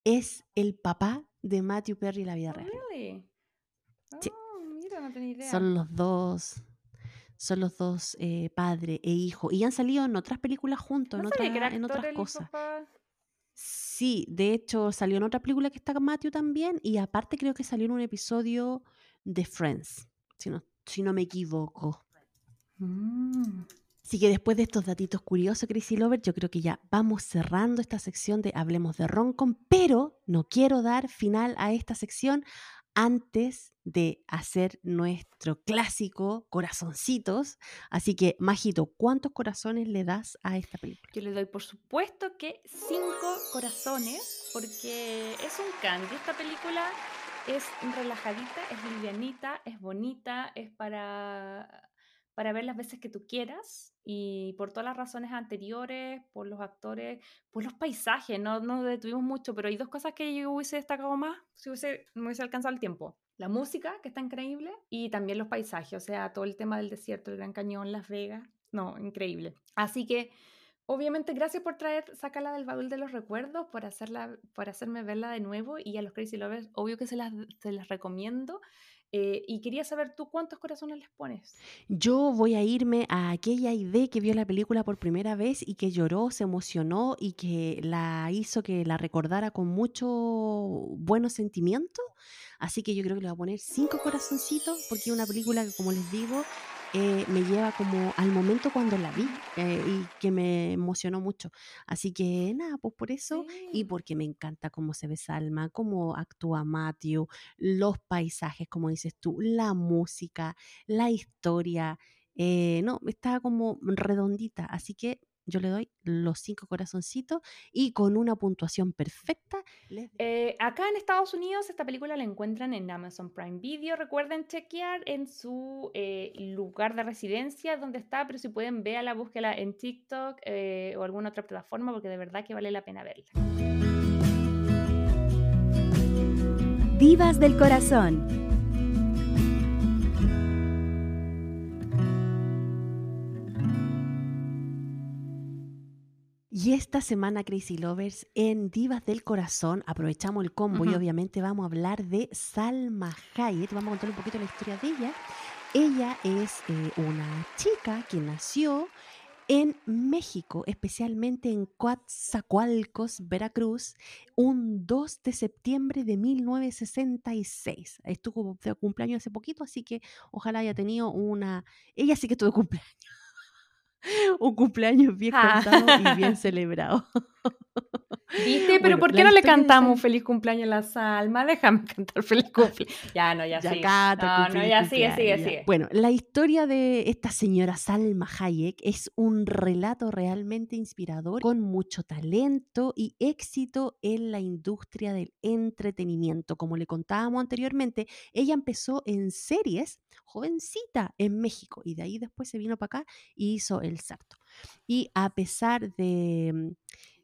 es el papá de Matthew Perry en la vida Oh, real. really? Sí. Oh, mira, no tenía idea. Son los dos, son los dos eh, padre e hijo. Y han salido en otras películas juntos, No en, otra- otras cosas. papá. Sí, de hecho salió en otra película que está con Matthew también y aparte creo que salió en un episodio de Friends. si no, si no me equivoco. Mm. Así que después de estos datitos curiosos, Crazy Lover, yo creo que ya vamos cerrando esta sección de Hablemos de Roncom, pero no quiero dar final a esta sección antes de hacer nuestro clásico corazoncitos. Así que, Majito, ¿cuántos corazones le das a esta película? Yo le doy, por supuesto, que cinco corazones, porque es un candy. Esta película es relajadita, es livianita, es bonita, es para, para ver las veces que tú quieras y por todas las razones anteriores, por los actores, por los paisajes, no nos detuvimos mucho, pero hay dos cosas que yo hubiese destacado más si hubiese, me hubiese alcanzado el tiempo. La música, que está increíble, y también los paisajes, o sea, todo el tema del desierto, el Gran Cañón, Las Vegas, no, increíble. Así que, obviamente, gracias por traer, sacarla del baúl de los recuerdos, por, hacerla, por hacerme verla de nuevo, y a los Crazy Lovers, obvio que se las, se las recomiendo. Eh, y quería saber tú cuántos corazones les pones. Yo voy a irme a aquella idea que vio la película por primera vez y que lloró, se emocionó y que la hizo que la recordara con mucho buenos sentimientos. Así que yo creo que le voy a poner cinco corazoncitos porque es una película que, como les digo, eh, me lleva como al momento cuando la vi eh, y que me emocionó mucho. Así que nada, pues por eso y porque me encanta cómo se ve Salma, cómo actúa Matthew, los paisajes, como dices tú, la música, la historia. eh, no, está como redondita. Así que yo le doy los cinco corazoncitos y con una puntuación perfecta les Eh, acá en Estados Unidos esta película la encuentran en Amazon Prime Video. Recuerden chequear en su eh, lugar de residencia donde está, pero si pueden véala, búsquela en TikTok eh, o alguna otra plataforma porque de verdad que vale la pena verla. Divas del corazón. Y esta semana, Crazy Lovers, en Divas del Corazón, aprovechamos el combo y obviamente vamos a hablar de Salma Hayek. Vamos a contar un poquito la historia de ella. Ella es eh, una chica que nació en México, especialmente en Coatzacoalcos, Veracruz, un 2 de septiembre de 1966. Estuvo de cumpleaños hace poquito, así que ojalá haya tenido una... Ella sí que tuvo cumpleaños. Un cumpleaños bien Ah. contado y bien celebrado. ¿Viste? Pero Bueno, ¿por qué no le de cantamos feliz cumpleaños a la Salma? Déjame cantar feliz cumpleaños. Ya, no, ya, Ya sigue. canta, No, no, ya sigue, sigue, sigue. Bueno, la historia de esta señora Salma Hayek es un relato realmente inspirador, con mucho talento y éxito en la industria del entretenimiento. Como le contábamos anteriormente, ella empezó en series jovencita en México y de ahí después se vino para acá y hizo el salto. Y a pesar de, mm,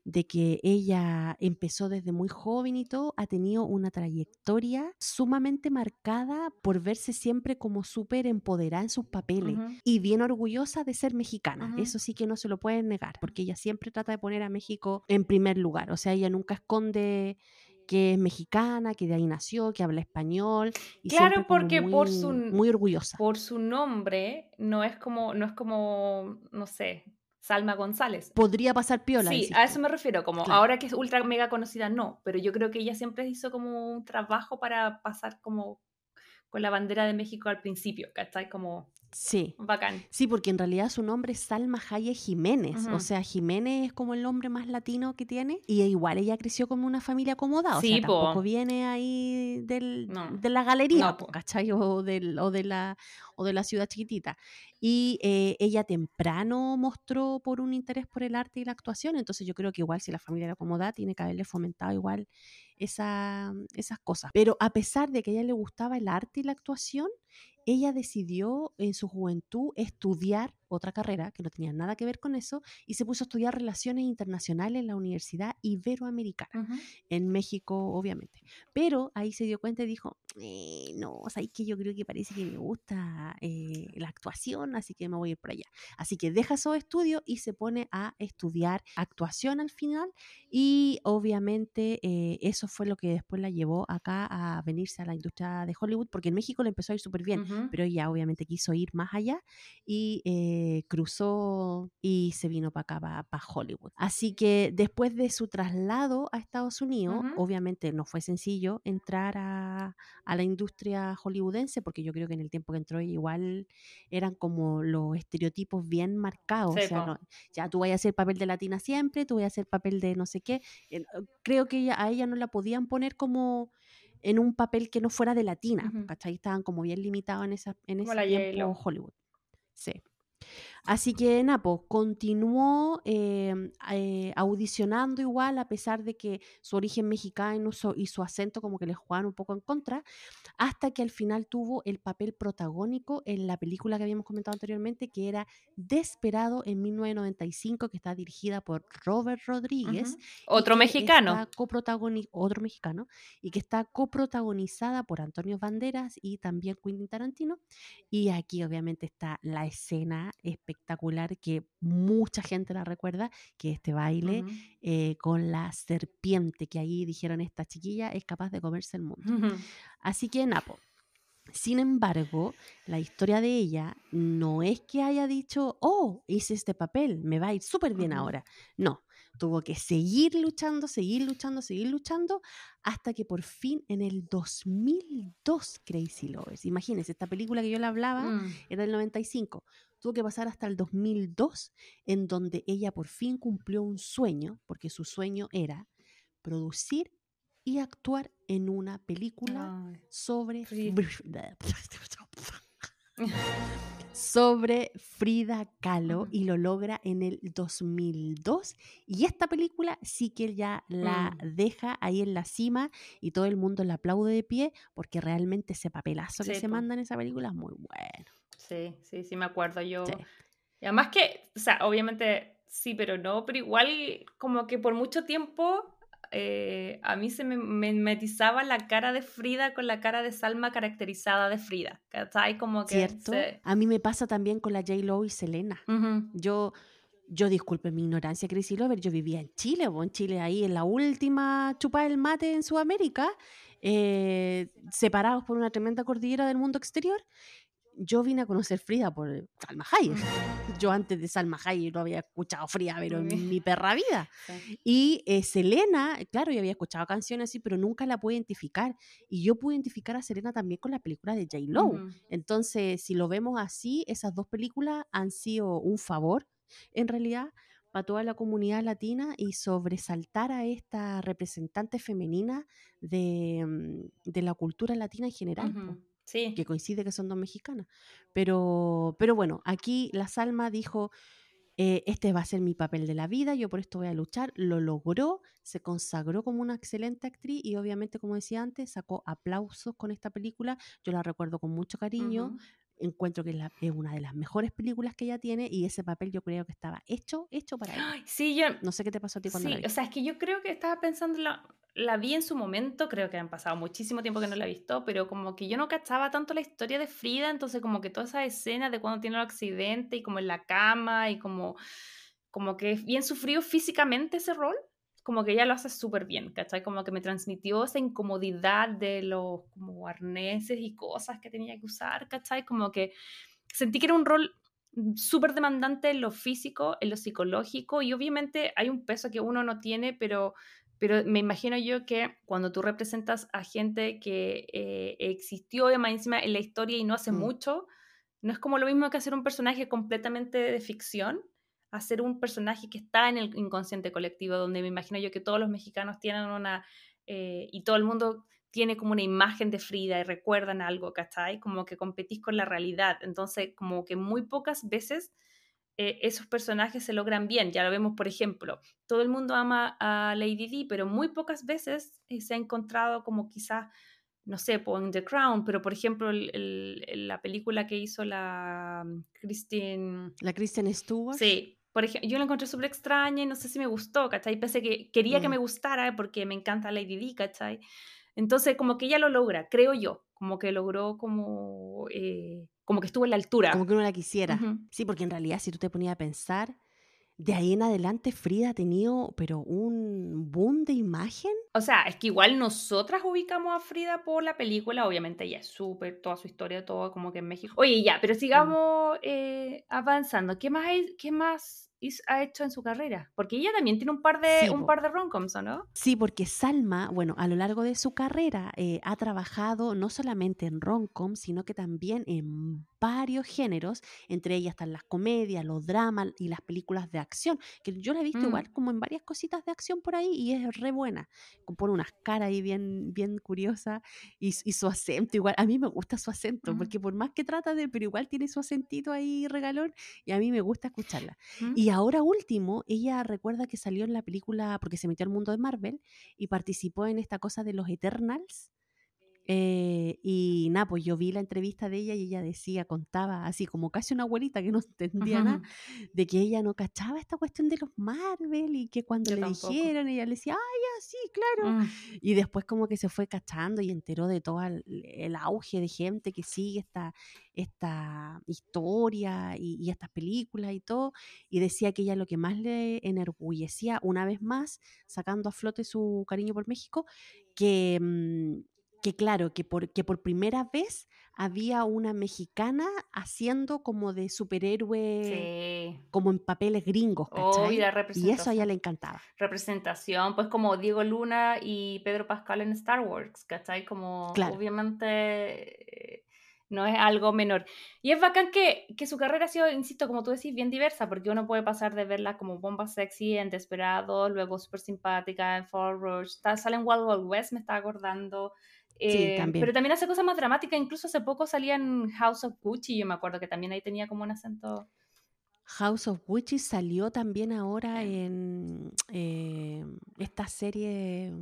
de que ella empezó desde muy joven y todo, ha tenido una trayectoria sumamente marcada por verse siempre como súper empoderada en sus papeles y bien orgullosa de ser mexicana. Eso sí que no se lo pueden negar, porque ella siempre trata de poner a México en primer lugar. O sea, ella nunca esconde que es mexicana, que de ahí nació, que habla español. Y Claro, porque por su- Muy orgullosa. Por su nombre, no es como, no es como, no sé, Salma González. Podría pasar piola. Sí, a eso me refiero, como Claro. ahora que es ultra mega conocida, no, pero yo creo que ella siempre hizo como un trabajo para pasar como con la bandera de México al principio, ¿cachai? Como Sí. bacán. Sí, porque en realidad su nombre es Salma Hayek Jiménez. Ujú. O sea, Jiménez es como el nombre más latino que tiene. Y igual ella creció como una familia acomodada. O Sí, sea, po. tampoco viene ahí del, No. de la galería, No, po. ¿cachai? O, del- o de la, o de la ciudad chiquitita. Y eh, ella temprano mostró por un interés por el arte y la actuación. Entonces yo creo que igual si la familia era acomodada, tiene que haberle fomentado igual esa, esas cosas. Pero a pesar de que a ella le gustaba el arte y la actuación, ella decidió en su juventud estudiar otra carrera que no tenía nada que ver con eso y se puso a estudiar relaciones internacionales en la Universidad Iberoamericana, en México obviamente. Pero ahí se dio cuenta y dijo, "Eh, no, o sea, es que yo creo que parece que me gusta eh, la actuación, así que me voy a ir por allá. Así que deja esos estudios y se pone a estudiar actuación al final y obviamente eh, eso fue lo que después la llevó acá a venirse a la industria de Hollywood, porque en México le empezó a ir súper bien. Pero ella obviamente quiso ir más allá y eh, cruzó y se vino para acá, para Hollywood. Así que después de su traslado a Estados Unidos, obviamente no fue sencillo entrar a, a la industria hollywoodense, porque yo creo que en el tiempo que entró igual eran como los estereotipos bien marcados. O sea, no- ya tú vas a hacer papel de latina siempre, tú vas a hacer papel de no sé qué. Eh, Creo que ella, a ella no la podían poner como en un papel que no fuera de latina, Ujú. ¿cachai? Estaban como bien limitados en, esa, en Como ese tiempo. Hollywood. Sí. Así que Napo continuó eh, eh, audicionando igual, a pesar de que su origen mexicano y su acento como que le jugaban un poco en contra, hasta que al final tuvo el papel protagónico en la película que habíamos comentado anteriormente, que era Desperado en 1995, que está dirigida por Robert Rodríguez. Otro mexicano. otro mexicano, y que está coprotagonizada por Antonio Banderas y también Quentin Tarantino. Y aquí obviamente está la escena espectacular que mucha gente la recuerda, que es este baile eh, con la serpiente, que ahí dijeron esta chiquilla es capaz de comerse el mundo. Así que Napo. Sin embargo, la historia de ella no es que haya dicho, oh, hice este papel, me va a ir súper bien ahora. No, tuvo que seguir luchando, seguir luchando, seguir luchando, hasta que por fin en el 2002, Crazy Lovers, imagínense, esta película que yo le hablaba Mm. era del 95, tuvo que pasar hasta el 2002, en donde ella por fin cumplió un sueño, porque su sueño era producir y actuar en una película Ay. sobre. Sobre Frida Kahlo y lo logra en el 2002 y esta película sí que él ya la Mm. deja ahí en la cima y todo el mundo la aplaude de pie porque realmente ese papelazo que se manda en esa película es muy bueno. Sí, sí, sí, me acuerdo. Yo. Sí. Y además que, o sea, obviamente sí, pero no, pero igual como que por mucho tiempo eh, a mí se me me mimetizaba la cara de Frida con la cara de Salma caracterizada de Frida. ¿Cachai? Como que. ¿Cierto? se- A mí me pasa también con la J-Lo y Selena. Yo, yo disculpe mi ignorancia, Crazy Lover, yo vivía en Chile, o en Chile ahí en la última chupada del mate en Sudamérica, eh, separados por una tremenda cordillera del mundo exterior. Yo vine a conocer Frida por Salma Hayek. Yo antes de Salma Hayek no había escuchado Frida, pero en mi perra vida. Sí. Y eh, Selena, claro, yo había escuchado canciones así, pero nunca la pude identificar. Y yo pude identificar a Selena también con la película de J-Lo. Ujú. Entonces, si lo vemos así, esas dos películas han sido un favor, en realidad, para toda la comunidad latina y sobresaltar a esta representante femenina de, mm, de la cultura latina en general. Sí. que coincide que son dos mexicanas. Pero, pero bueno, aquí la Salma dijo, eh, este va a ser mi papel de la vida, yo por esto voy a luchar, lo logró, se consagró como una excelente actriz y obviamente, como decía antes, sacó aplausos con esta película, yo la recuerdo con mucho cariño, encuentro que es, la- es una de las mejores películas que ella tiene y ese papel yo creo que estaba hecho, hecho para ella. Sí, yo. No sé qué te pasó a ti cuando Sí, la o viste. sea, es que yo creo que estaba pensando, la, la vi en su momento, creo que han pasado muchísimo tiempo que no la he visto, pero como que yo no cachaba tanto la historia de Frida, entonces como que toda esa escena de cuando tiene el accidente y como en la cama y como, como que bien sufrido físicamente ese rol, como que ella lo hace súper bien, ¿cachai? Como que me transmitió esa incomodidad de los como arneses y cosas que tenía que usar, ¿cachai? Como que sentí que era un rol súper demandante en lo físico, en lo psicológico, y obviamente hay un peso que uno no tiene, pero, pero me imagino yo que cuando tú representas a gente que eh, existió de más encima en la historia y no hace Mm. mucho, no es como lo mismo que hacer un personaje completamente de ficción, hacer un personaje que está en el inconsciente colectivo, donde me imagino yo que todos los mexicanos tienen una, eh, y todo el mundo tiene como una imagen de Frida y recuerdan algo, ¿cachai? Como que competís con la realidad. Entonces, como que muy pocas veces eh, esos personajes se logran bien. Ya lo vemos, por ejemplo, todo el mundo ama a Lady Di, pero muy pocas veces eh, se ha encontrado como quizás, no sé, en The Crown, pero por ejemplo, el- el- el- la película que hizo la mm, Christine... La Kristen Stewart. Sí, por ejemplo, yo la encontré súper extraña y no sé si me gustó, ¿cachai? A que quería que Mm. me gustara porque me encanta Lady Di, ¿cachai? Entonces, como que ella lo logra, creo yo, como que logró como, eh, como que estuvo en la altura. Como que uno la quisiera. Sí, porque en realidad si tú te ponías a pensar, de ahí en adelante Frida ha tenido, pero un boom de imagen. O sea, es que igual nosotras ubicamos a Frida por la película, obviamente ella es súper, toda su historia, todo como que en México. Oye, ya, pero sigamos eh, avanzando. ¿Qué más, hay, ¿Qué más ha hecho en su carrera? Porque ella también tiene un par de, Sí, un par de romcoms, ¿o no? Sí, porque Salma, bueno, a lo largo de su carrera eh, ha trabajado no solamente en romcom, sino que también en varios géneros, entre ellas están las comedias, los dramas y las películas de acción, que yo la he visto Mm. igual como en varias cositas de acción por ahí y es re buena, pone unas caras ahí bien, bien curiosas y, su acento igual, a mí me gusta su acento, Ujú. porque por más que trata de, pero igual tiene su acentito ahí regalón y a mí me gusta escucharla. Ujú. Y ahora último, ella recuerda que salió en la película, porque se metió al mundo de Marvel, y participó en esta cosa de los Eternals. Eh, y nada, pues yo vi la entrevista de ella y ella decía, contaba así como casi una abuelita que no entendía nada, de que ella no cachaba esta cuestión de los Marvel y que cuando Yo le tampoco. dijeron, ella le decía, ah, ya, sí, claro. Mm. Y después como que se fue cachando y enteró de todo el, el auge de gente que sigue esta, esta historia y, y estas películas y todo. Y decía que ella lo que más le enorgullecía, una vez más, sacando a flote su cariño por México, que, mm, que claro, que por, que por primera vez había una mexicana haciendo como de superhéroe, Sí. como en papeles gringos, Oh, ¿cachai? y la y eso a ella le encantaba. representación, pues como Diego Luna y Pedro Pascal en Star Wars, ¿cachai? Como Claro. obviamente eh, no es algo menor. Y es bacán que, que su carrera ha sido, insisto, como tú decís, bien diversa, porque uno puede pasar de verla como bomba sexy en Desperado, luego súper simpática en Fall Rush, está- sale en Wild Wild West, me está acordando. Eh, también. Pero también hace cosas más dramáticas, incluso hace poco salía en House of Gucci, yo me acuerdo que también ahí tenía como un acento... House of Witches salió también ahora en eh, esta serie.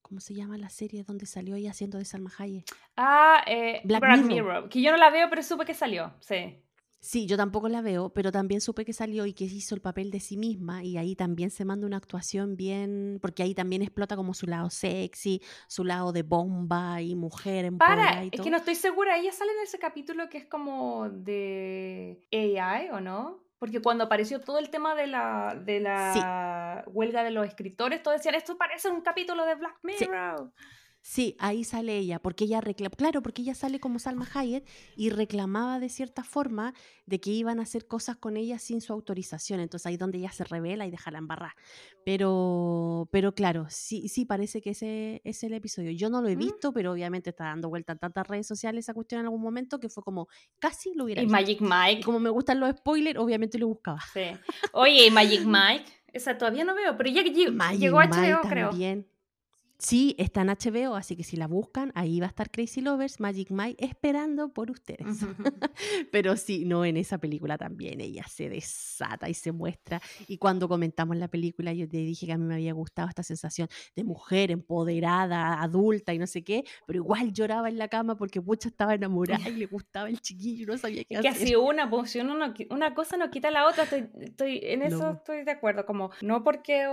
¿Cómo se llama la serie donde salió ella haciendo de Salma Hayek? Ah, eh, Black Black, Mirror. Mirror. que yo no la veo, pero supe que salió, sí. Sí, yo tampoco la veo, pero también supe que salió y que hizo el papel de sí misma y ahí también se manda una actuación bien, porque ahí también explota como su lado sexy, su lado de bomba y mujer empoderada Para, y es todo. que no estoy segura, ella sale en ese capítulo que es como de AI, ¿o no? Porque cuando apareció todo el tema de la, de la huelga de los escritores, todos decían, esto parece un capítulo de Black. Mirror. Sí, ahí sale ella, porque ella reclama, claro, porque ella sale como Salma Hayek y reclamaba de cierta forma de que iban a hacer cosas con ella sin su autorización, entonces ahí es donde ella se revela y deja la embarrada. Pero, pero claro, sí, sí parece que ese es el episodio. Yo no lo he Mm. visto, pero obviamente está dando vuelta en tantas redes sociales esa cuestión en algún momento que fue como casi lo hubiera Y. Magic Y Mike. como me gustan los spoilers, obviamente lo buscaba. Sí. Oye, y Magic Mike, esa todavía no veo, pero ya Magic llegó a Mike creo. también. Sí, está en HBO, así que si la buscan, ahí va a estar Crazy Lovers, Magic Mike, esperando por ustedes. Pero sí, no, en esa película también ella se desata y se muestra. Y cuando comentamos la película, yo te dije que a mí me había gustado esta sensación de mujer empoderada, adulta y no sé qué, pero igual lloraba en la cama porque pucha estaba enamorada y le gustaba el chiquillo, no sabía qué Es que hacer. así una, pues, si uno no qui- una cosa no quita la otra, estoy, estoy- en eso No. estoy de acuerdo, como no porque,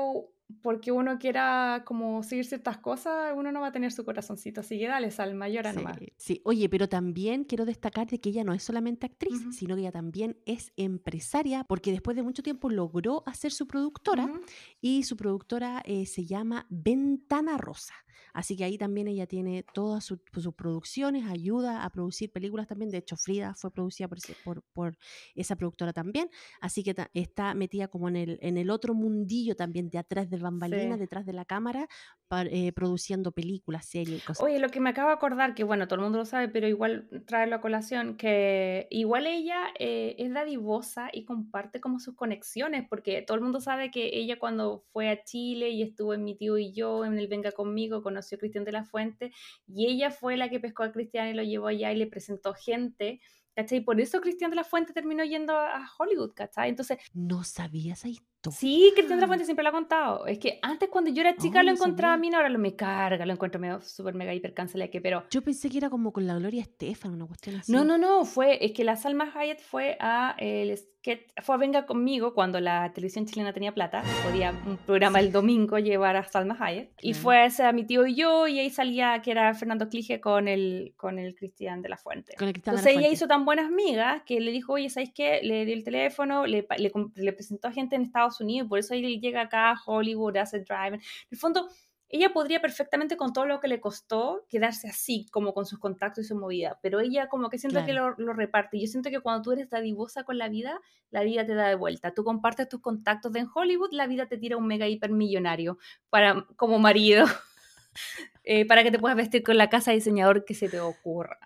porque uno quiera como seguir ciertas cosas, uno no va a tener su corazoncito, así que dale, Salma, llora nomás. Sí, sí. Oye, pero también quiero destacar de que ella no es solamente actriz, Ujú. sino que ella también es empresaria, porque después de mucho tiempo logró hacer su productora Ujú. y su productora eh, se llama Ventana Rosa. Así que ahí también ella tiene todas su- sus producciones, ayuda a producir películas también. De hecho, Frida fue producida por, por, por esa productora también. Así que ta- está metida como en el, en el otro mundillo también de atrás de bambalinas, Sí. detrás de la cámara, par- eh, produciendo películas, series y cosas. Oye, lo que me acabo de acordar, que bueno, todo el mundo lo sabe, pero igual traerlo a colación, que igual ella eh, es dadivosa y comparte como sus conexiones, porque todo el mundo sabe que ella cuando fue a Chile y estuvo en Mi Tío y Yo, en el Venga Conmigo, conoció a Cristian de la Fuente, y ella fue la que pescó a Cristian y lo llevó allá y le presentó gente, ¿cachai? Y por eso Cristian de la Fuente terminó yendo a Hollywood, ¿cachai? Entonces, No sabía esa visto. Sí, Cristian de la Fuente siempre lo ha contado. Es que antes cuando yo era chica Oh, lo encontraba a mí, ahora lo me carga, lo encuentro medio súper mega hiper que pero Yo pensé que era como con la Gloria Estefan, una cuestión así. no, no, no, fue, es que la Salma Hayek fue a el sketch, fue a Venga conmigo cuando la televisión chilena tenía plata, podía un programa el domingo llevar a Salma Hayek, y fue ese a mi tío y yo, y ahí salía que era Fernando Clige con el, con el Cristian de la Fuente. Con el Cristian de la Entonces ella Fuente. hizo tan buenas amigas que le dijo, oye, ¿sabes qué? Le dio el teléfono, le, le, le presentó a gente en Estados Unidos, y por eso él llega acá a Hollywood, hace drive. En el fondo, ella podría perfectamente con todo lo que le costó quedarse así, como con sus contactos y su movida, pero ella como que siento que lo, lo reparte. Yo siento que cuando tú eres dadivosa con la vida, la vida te da de vuelta. Tú compartes tus contactos de en Hollywood, la vida te tira un mega hiper millonario para, como marido, eh, para que te puedas vestir con la casa de diseñador que se te ocurra.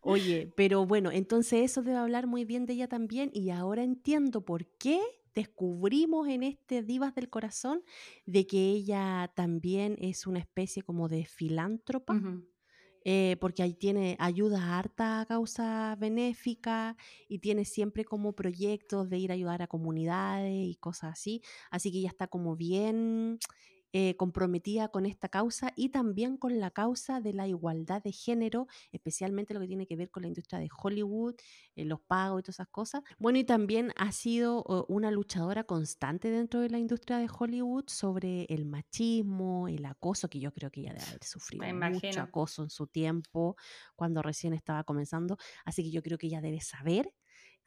Oye, pero bueno, entonces eso debe hablar muy bien de ella también y ahora entiendo por qué descubrimos en este Divas del Corazón de que ella también es una especie como de filántropa. Eh, porque ahí tiene ayuda a harta causa benéfica y tiene siempre como proyectos de ir a ayudar a comunidades y cosas así. Así que ella está como bien eh, comprometida con esta causa y también con la causa de la igualdad de género, especialmente lo que tiene que ver con la industria de Hollywood, eh, los pagos y todas esas cosas. Bueno, y también ha sido eh, una luchadora constante dentro de la industria de Hollywood sobre el machismo, el acoso, que yo creo que ella debe haber sufrido mucho acoso en su tiempo, cuando recién estaba comenzando. Así que yo creo que ella debe saber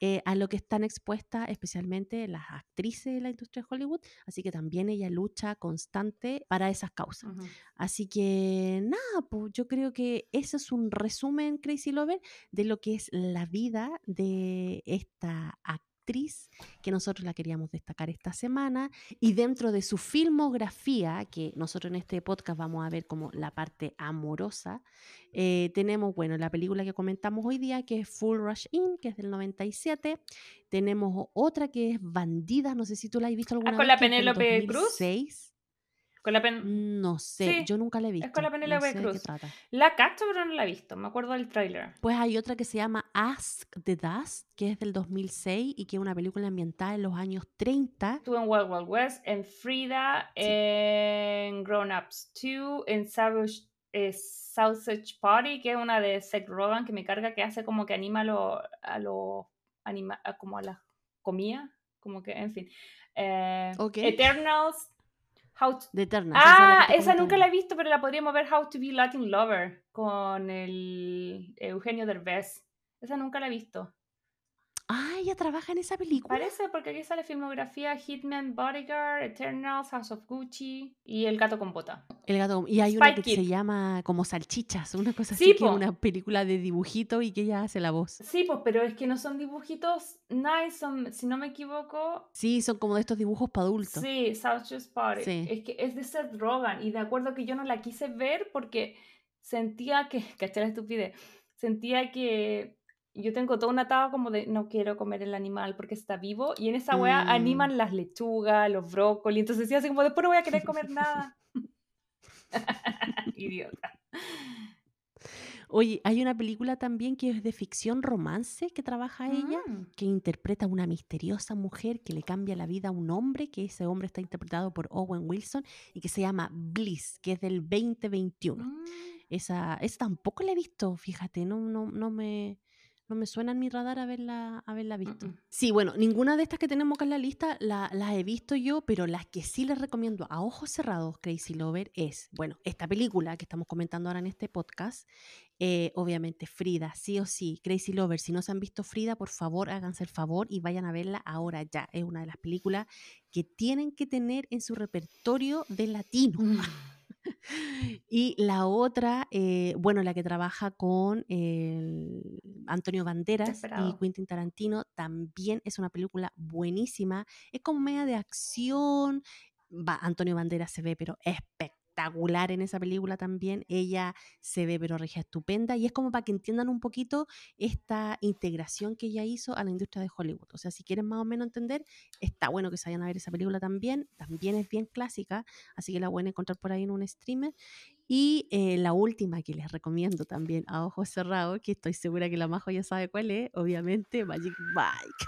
eh, a lo que están expuestas, especialmente las actrices de la industria de Hollywood. Así que también ella lucha constante para esas causas. Ujú. Así que nada, pues yo creo que ese es un resumen, Crazy Lover, de lo que es la vida de esta actriz que nosotros la queríamos destacar esta semana y dentro de su filmografía, que nosotros en este podcast vamos a ver como la parte amorosa, eh, tenemos, bueno, la película que comentamos hoy día, que es Full Rush In, que es del 97. Tenemos otra que es Bandida, no sé si tú la has visto alguna Ah, con vez. la es del Penélope Cruz. 2006. Con la pen... No sé, Sí, yo nunca la he es visto. con la no Penélope sé de qué Cruz. trata. La cacho, pero no la he visto. Me acuerdo del tráiler. Pues hay otra que se llama Ask the Dust, que es del 2006 y que es una película ambientada en los años 30. Estuve en Wild Wild West, en Frida, en Grown Ups 2, en Savage, eh, Sausage Party, que es una de Seth Rogen que me carga, que hace como que anima a los a lo anima, como a la comida, como que, en fin. Eh, Ok. Eternals. How to- De Eterna. Ah, esa nunca la he visto, pero la podríamos ver How to Be Latin Lover con el Eugenio Derbez. Esa nunca la he visto. Ah, ella trabaja en esa película. Parece porque aquí sale filmografía Hitman, Bodyguard, Eternals, House of Gucci y El gato con bota. El gato. Y hay una que se llama como Salchichas, una cosa Sí, así, que es una película de dibujito y que ella hace la voz. Sí, pues, pero es que no son dibujitos nice, son, si no me equivoco, Sí, son como de estos dibujos para adultos. sí, South Party. Sí. Es que es de Seth Rogen y de acuerdo que yo no la quise ver porque sentía que, caché la estupidez, sentía que yo tengo todo un atado como de no quiero comer el animal porque está vivo y en esa wea Mm. animan las lechugas, los brócolis, entonces decía así como después no voy a querer comer nada. Idiota. Oye, hay una película también que es de ficción romance que trabaja ella. Mm. que interpreta a una misteriosa mujer que le cambia la vida a un hombre, que ese hombre está interpretado por Owen Wilson y que se llama Bliss, que es del 2021. Mm. Esa, esa tampoco la he visto, fíjate, no, no, no me, no me suena en mi radar haberla, haberla visto. Mm. Sí, bueno, ninguna de estas que tenemos acá en la lista la- las he visto yo, pero las que sí les recomiendo a ojos cerrados, Crazy Lover, es, bueno, esta película que estamos comentando ahora en este podcast, eh, obviamente Frida, sí o sí, Crazy Lover, si no se han visto Frida, por favor háganse el favor y vayan a verla ahora ya. Es una de las películas que tienen que tener en su repertorio de latino. Mm. Y la otra, eh, bueno, la que trabaja con el Antonio Banderas y. Quentin Tarantino, también es una película buenísima. Es como media de acción. Va, Antonio Banderas se ve, pero espectacular en esa película también. Ella se ve, pero regia estupenda. Y es como para que entiendan un poquito esta integración que ella hizo a la industria de Hollywood. O sea, si quieren más o menos entender, está bueno que se vayan a ver esa película también. También es bien clásica, así que la pueden encontrar por ahí en un streamer. Y eh, la última que les recomiendo también a ojos cerrados, que estoy segura que la Majo ya sabe cuál es, obviamente Magic Mike.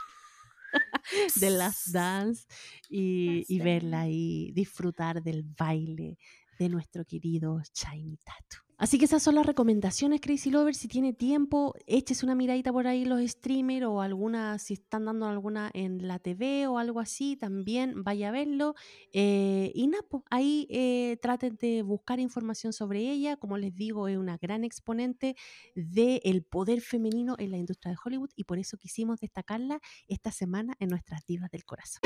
de Last Dance y, y verla y disfrutar del baile de nuestro querido Shiny Tattoo. Así que esas son las recomendaciones, Crazy Lover. Si tiene tiempo, échese una miradita por ahí los streamers o alguna, si están dando alguna en la TV o algo así, también vaya a verlo. Eh, y Napo, ahí eh, traten de buscar información sobre ella. Como les digo, es una gran exponente del poder femenino en la industria de Hollywood y por eso quisimos destacarla esta semana en nuestras divas del corazón.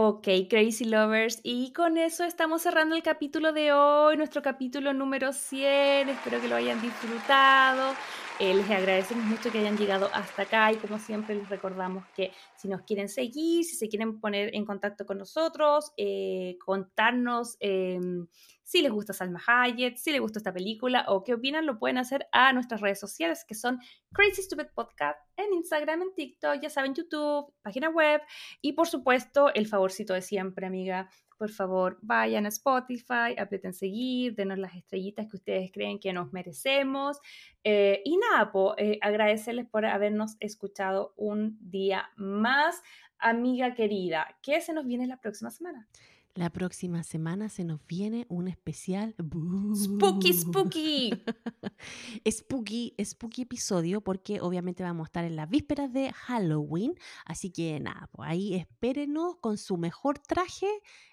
Ok, Crazy Lovers. Y con eso estamos cerrando el capítulo de hoy, nuestro capítulo número 100. Espero que lo hayan disfrutado. Eh, les agradecemos mucho que hayan llegado hasta acá y como siempre les recordamos que si nos quieren seguir, si se quieren poner en contacto con nosotros, eh, contarnos em, si les gusta Salma Hayek, si les gusta esta película o qué opinan, lo pueden hacer a nuestras redes sociales que son Crazy Stupid Podcast en Instagram, en TikTok, ya saben, YouTube, página web y por supuesto el favorcito de siempre, amiga por favor vayan a Spotify, aprieten seguir, denos las estrellitas que ustedes creen que nos merecemos. Eh, y nada, eh, agradecerles por habernos escuchado un día más. Amiga querida, ¿qué se nos viene la próxima semana? La próxima semana se nos viene un especial Spooky Spooky. spooky, spooky episodio porque obviamente vamos a estar en las vísperas de Halloween, así que nada, pues ahí espérenos con su mejor traje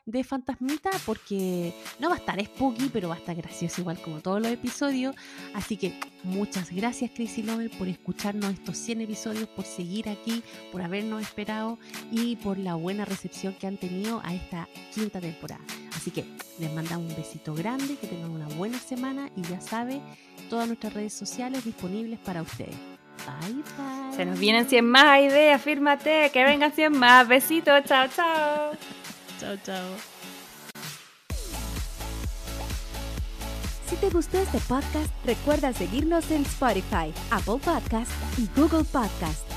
de fantasmita porque no va a estar spooky, pero va a estar gracioso igual como todos los episodios. Así que muchas gracias Crazy Lover por escucharnos estos 100 episodios, por seguir aquí, por habernos esperado y por la buena recepción que han tenido a esta quinta temporada. Así que les mandamos un besito grande, que tengan una buena semana y ya sabe, todas nuestras redes sociales disponibles para ustedes. Bye bye. Se nos vienen 100 más ideas, fírmate, que vengan 100 más. Besitos, chao, chao. Chao, chao. Si te gustó este podcast, recuerda seguirnos en Spotify, Apple Podcast y Google Podcast.